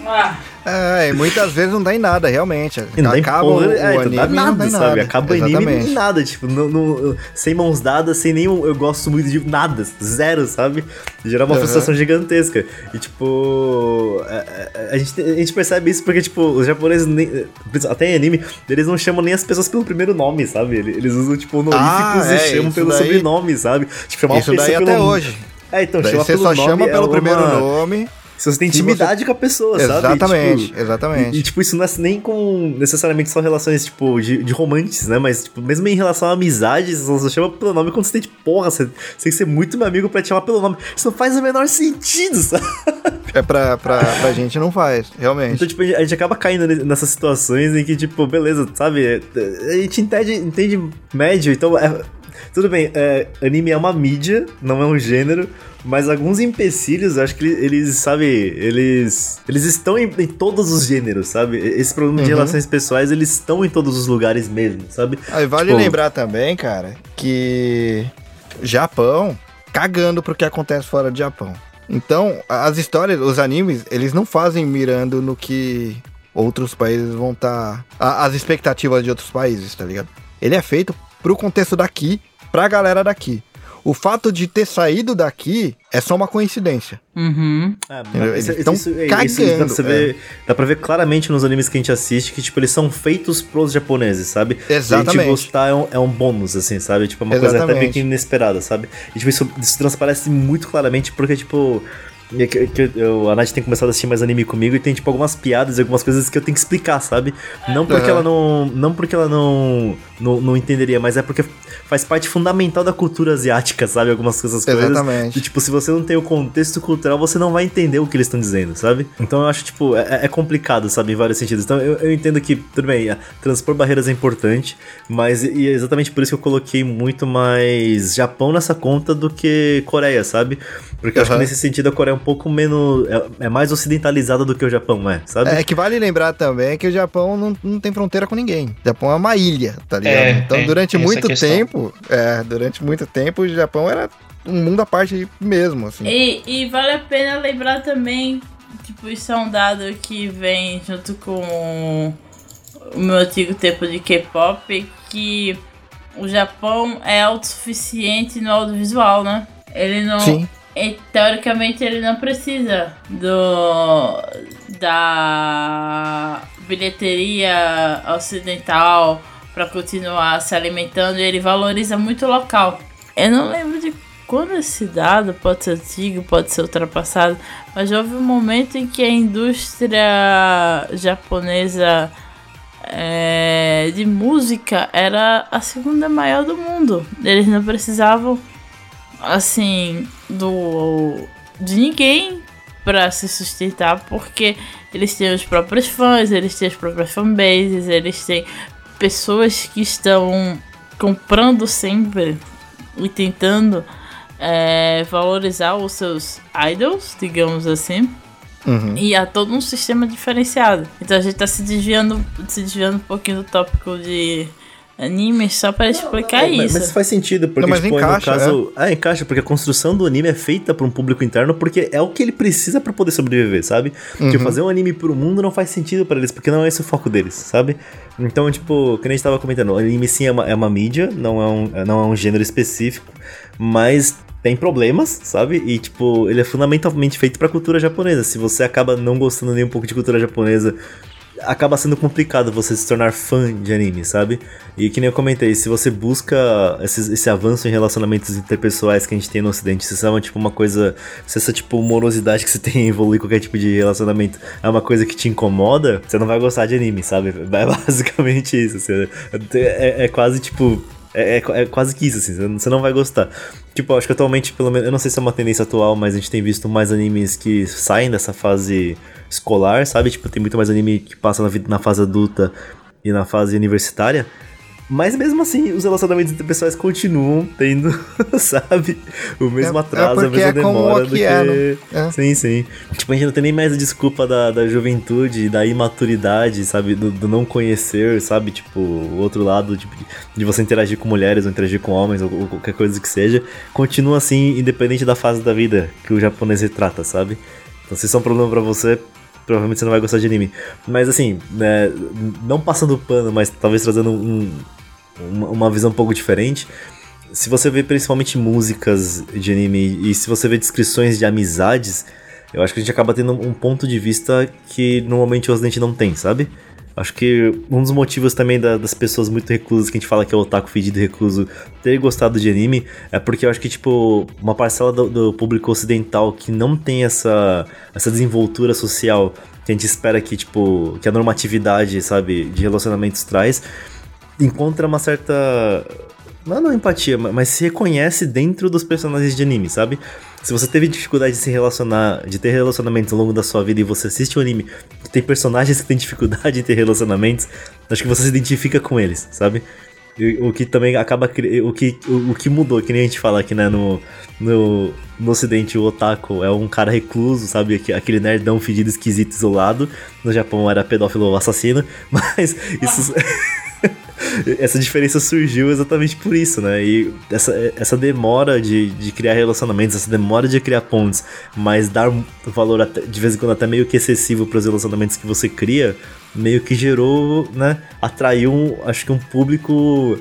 S3: Ah,
S2: É, e muitas vezes não dá em nada, realmente.
S4: E não em
S2: Acaba
S4: porra,
S2: o,
S4: é, então
S2: anime
S4: dá
S2: e não
S4: nada,
S2: dá em
S4: sabe?
S2: nada.
S4: Acaba o anime
S2: Exatamente.
S4: e nada, tipo, não, não- sem mãos dadas, sem nenhum. Eu gosto muito de nada, zero, sabe? Gerar uma
S2: Uhum.
S4: frustração gigantesca. E, tipo. é, é, A, gente, a gente percebe isso porque, tipo, os japoneses, nem- até em anime, eles não chamam nem as pessoas pelo primeiro nome, sabe? Eles usam, tipo, honoríficos
S2: Ah,
S4: e
S2: é,
S4: chamam pelo
S2: daí-
S4: sobrenome, sabe? Tipo, chamar
S2: Isso daí até hoje.
S4: É, então,
S2: Daí
S4: chama
S2: você só
S4: nome
S2: chama
S4: é
S2: pelo
S4: uma-
S2: primeiro nome.
S4: Se você tem intimidade com a pessoa, sabe?
S2: Exatamente,
S4: Tipo,
S2: exatamente.
S4: E, e, tipo, isso não é nem com necessariamente só relações, tipo, de, de romances, né? Mas, tipo, mesmo em relação a amizades, você só chama pelo nome quando você tem, tipo, porra, você, você tem que ser muito meu amigo pra te chamar pelo nome. Isso não faz o menor sentido, sabe?
S2: É pra, pra, pra gente não faz, realmente.
S4: Então, tipo, a gente acaba caindo ne- nessas situações em que, tipo, beleza, sabe? é, A gente entende, entende médio, então. é- tudo bem, é, anime é uma mídia, não é um gênero, mas alguns empecilhos, acho que eles, sabe, eles. Eles estão em, em todos os gêneros, sabe? Esse problema de
S2: Uhum.
S4: relações pessoais, eles estão em todos os lugares mesmo, sabe?
S2: Aí vale
S4: Tipo-
S2: lembrar também, cara, que Japão cagando pro que acontece fora do Japão. Então, as histórias, os animes, eles não fazem mirando no que outros países vão estar. as expectativas de outros países, tá ligado? Ele é feito pro contexto daqui, pra galera daqui. O fato de ter saído daqui é só uma coincidência.
S3: Uhum.
S4: É,
S2: Eles
S4: isso-
S2: tão
S4: isso- isso-
S2: cagando,
S4: isso dá, pra você ver, dá pra ver claramente nos animes que a gente assiste que, tipo, eles são feitos pros japoneses, sabe? E a
S2: Exatamente.
S4: gente gostar é um, é um bônus, assim, sabe? Tipo, é uma coisa até meio
S2: Exatamente.
S4: que inesperada, sabe? E, tipo, isso, isso transparece muito claramente porque, tipo... é que- que eu- a Nath tem começado a assistir mais anime comigo e tem, tipo, algumas piadas e algumas coisas que eu tenho que explicar, sabe? Não porque
S2: Aham.
S4: ela não. Não porque ela não, não. não entenderia, mas é porque faz parte fundamental da cultura asiática, sabe? Algumas coisas coisas.
S2: Exatamente.
S4: Tipo, se você não tem o contexto cultural, você não vai entender o que eles estão dizendo, sabe? Então eu acho, tipo, é, é complicado, sabe? Em vários sentidos. Então eu, eu entendo que, tudo bem, é, transpor barreiras é importante, mas e é exatamente por isso que eu coloquei muito mais Japão nessa conta do que Coreia, sabe? Porque eu acho que nesse sentido a Coreia é um pouco menos. É, é mais ocidentalizada do que o Japão é, sabe?
S2: É que vale lembrar também que o Japão não, não tem fronteira com ninguém. O Japão é uma ilha, tá ligado?
S1: É,
S2: então,
S1: é,
S2: durante muito tempo, é, durante muito tempo, o Japão era um mundo à parte mesmo, assim.
S3: E, e vale a pena lembrar também, tipo, isso é um dado que vem junto com o meu antigo tempo de K-pop, que o Japão é autossuficiente no audiovisual, né? Ele não.
S2: Sim.
S3: E, teoricamente ele não precisa do da bilheteria ocidental para continuar se alimentando e ele valoriza muito o local. Eu não lembro de quando esse dado pode ser antigo, pode ser ultrapassado, mas houve um momento em que a indústria japonesa é, de música era a segunda maior do mundo. Eles não precisavam assim do de ninguém para se sustentar porque eles têm os próprios fãs, eles têm as próprias fanbases, eles têm pessoas que estão comprando sempre e tentando é, valorizar os seus idols, digamos assim.
S2: Uhum.
S3: E há todo um sistema diferenciado. Então a gente tá se desviando, se desviando um pouquinho do tópico de animes só para explicar
S4: É, mas,
S3: isso.
S4: mas faz sentido, porque
S2: Não, mas
S4: tipo,
S2: encaixa,
S4: no caso. É. encaixa, porque a construção do anime é feita pra um público interno, porque é o que ele precisa pra poder sobreviver, sabe? Tipo, fazer um anime pro mundo não faz sentido pra eles, porque não é esse o foco deles, sabe? Então, tipo, que nem a gente tava comentando, o anime sim é uma, é uma mídia, não é, um, não é um gênero específico, mas tem problemas, sabe? E, tipo, ele é fundamentalmente feito pra cultura japonesa. Se você acaba não gostando nem um pouco de cultura japonesa, acaba sendo complicado você se tornar fã de anime, sabe? E que nem eu comentei, se você busca esse avanço em relacionamentos interpessoais que a gente tem no ocidente, se isso é uma, tipo, uma coisa, se essa tipo morosidade que você tem em evoluir qualquer tipo de relacionamento é uma coisa que te incomoda, você não vai gostar de anime, sabe? É basicamente isso. assim, é, é quase tipo é, é- é quase que isso, assim, você não- vai gostar. Tipo, acho que atualmente, pelo menos, eu não sei se é uma tendência atual, mas a gente tem visto mais animes que saem dessa fase escolar, sabe? Tipo, tem muito mais anime que passa na, na fase adulta e na fase universitária. Mas mesmo assim, os relacionamentos interpessoais continuam tendo, sabe? O mesmo
S2: É- é
S4: atraso, a
S2: porque
S4: mesma
S2: é
S4: demora do que.
S2: é, né? É.
S4: Sim, sim. Tipo, a gente não tem nem mais a desculpa da, da juventude, da imaturidade, sabe? Do, do não conhecer, sabe? Tipo, o outro lado, tipo, de, de você interagir com mulheres ou interagir com homens ou, ou qualquer coisa que seja. Continua assim, independente da fase da vida que o japonês retrata, sabe? Então, se isso é um problema pra você, provavelmente você não vai gostar de anime. Mas assim, né, não passando pano, mas talvez trazendo um, uma, visão um pouco diferente. Se você vê principalmente músicas de anime e se você vê descrições de amizades, eu acho que a gente acaba tendo um ponto de vista que normalmente o Ocidente não tem, sabe? Acho que um dos motivos também da- das pessoas muito reclusas, que a gente fala que é o otaku fedido recluso, ter gostado de anime, é porque eu acho que, tipo, uma parcela do, do público ocidental que não tem essa, essa desenvoltura social que a gente espera que, tipo, que a normatividade, sabe, de relacionamentos traz, encontra uma certa. Não, não empatia, ma- mas se reconhece dentro dos personagens de anime, sabe? Se você teve dificuldade de se relacionar, de ter relacionamentos ao longo da sua vida e você assiste um anime que tem personagens que têm dificuldade em ter relacionamentos, acho que você se identifica com eles, sabe? O que também acaba. O que, o, o que mudou, que nem a gente fala aqui, né? No, no, no ocidente, o otaku é um cara recluso, sabe? Aque- Aquele nerdão fedido, esquisito, isolado. No Japão era pedófilo ou assassino. Mas isso. essa diferença surgiu exatamente por isso, né? E essa, essa demora de, de criar relacionamentos, essa demora de criar pontes, mas dar valor até- de vez em quando até meio que excessivo para os relacionamentos que você cria, meio que gerou, né? Atraiu, acho que um público.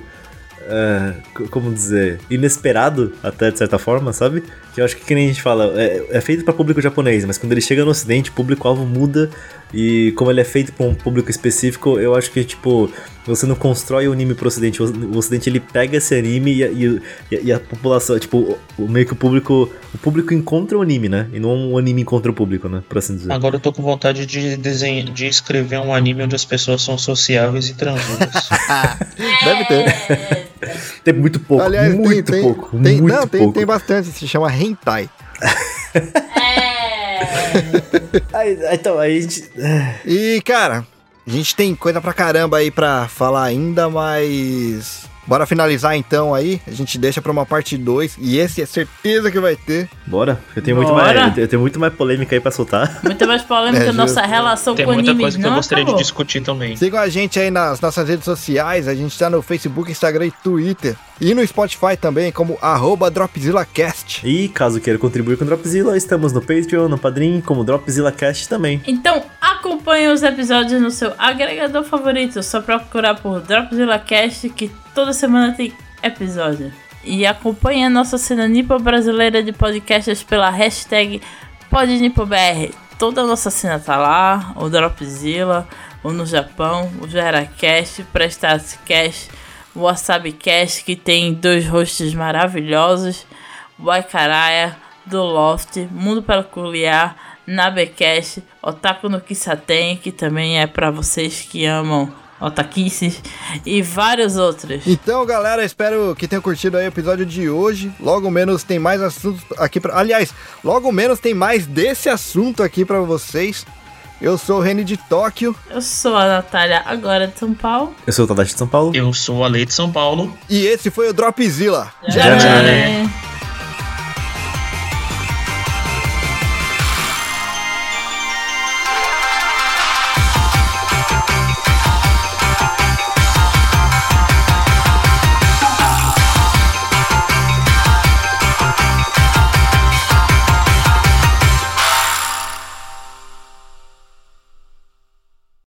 S4: é, como dizer, inesperado até de certa forma, sabe? Que eu acho que, que nem a gente fala, é, é feito para público japonês, mas quando ele chega no ocidente, o público-alvo muda e como ele é feito para um público específico, eu acho que, tipo, você não constrói o anime pro ocidente, o ocidente ele pega esse anime e, a- e, e- a população, tipo, o, meio que o público, o público encontra o anime, né? E não o anime encontra o público, né? Por assim dizer.
S1: Agora eu tô com vontade de desenhar, de escrever um anime onde as pessoas são sociáveis e transudas.
S2: Deve ter.
S4: Tem muito pouco,
S2: Aliás,
S4: muito
S2: tem, tem,
S4: pouco,
S2: tem,
S4: muito
S2: não, tem,
S4: pouco.
S2: tem bastante, se chama hentai.
S4: Aí, então, aí a gente...
S2: E, cara, a gente tem coisa pra caramba aí pra falar ainda, mas. Bora finalizar então aí. A gente deixa pra uma parte 2. E esse é certeza que vai ter.
S4: Bora, eu tenho, muito
S3: Bora.
S4: mais, eu tenho muito mais polêmica aí pra soltar.
S3: Muito mais polêmica
S2: É,
S3: nossa relação
S1: Tem
S3: com
S1: muita
S3: animes
S1: coisa que eu gostaria de
S3: acabou.
S1: discutir também.
S2: Sigam a gente aí nas nossas redes sociais. A gente tá no Facebook, Instagram e Twitter. E no Spotify também, como arroba DropzillaCast.
S4: E caso queira contribuir com o Dropzilla, estamos no Patreon, no Padrim, como Dropzilla Cast também.
S3: Então acompanhe os episódios no seu agregador favorito. Só procurar por Dropzilla Cast que toda semana tem episódio. E acompanhe a nossa cena nipo brasileira de podcasts pela hashtag PodNipoBR. Toda a nossa cena tá lá, o Dropzilla, o no Japão, o GeraCast, PrestatsCast, o WasabiCast que tem dois hosts maravilhosos, o Aikaraya, do Loft, Mundo Peculiar, Nabecast, Otaku no Kisaten, que também é pra vocês que amam otaquices, e vários outros.
S2: Então, galera, espero que tenham curtido o episódio de hoje. Logo menos tem mais assuntos aqui pra. Aliás, logo menos tem mais desse assunto aqui pra vocês. Eu sou o Reni de Tóquio
S3: Eu sou a Natália, agora de São Paulo.
S4: Eu sou o Tadashi de São Paulo.
S1: Eu sou a Lei de São Paulo.
S2: e esse foi o Dropzilla.
S3: Já,
S1: já,
S3: né?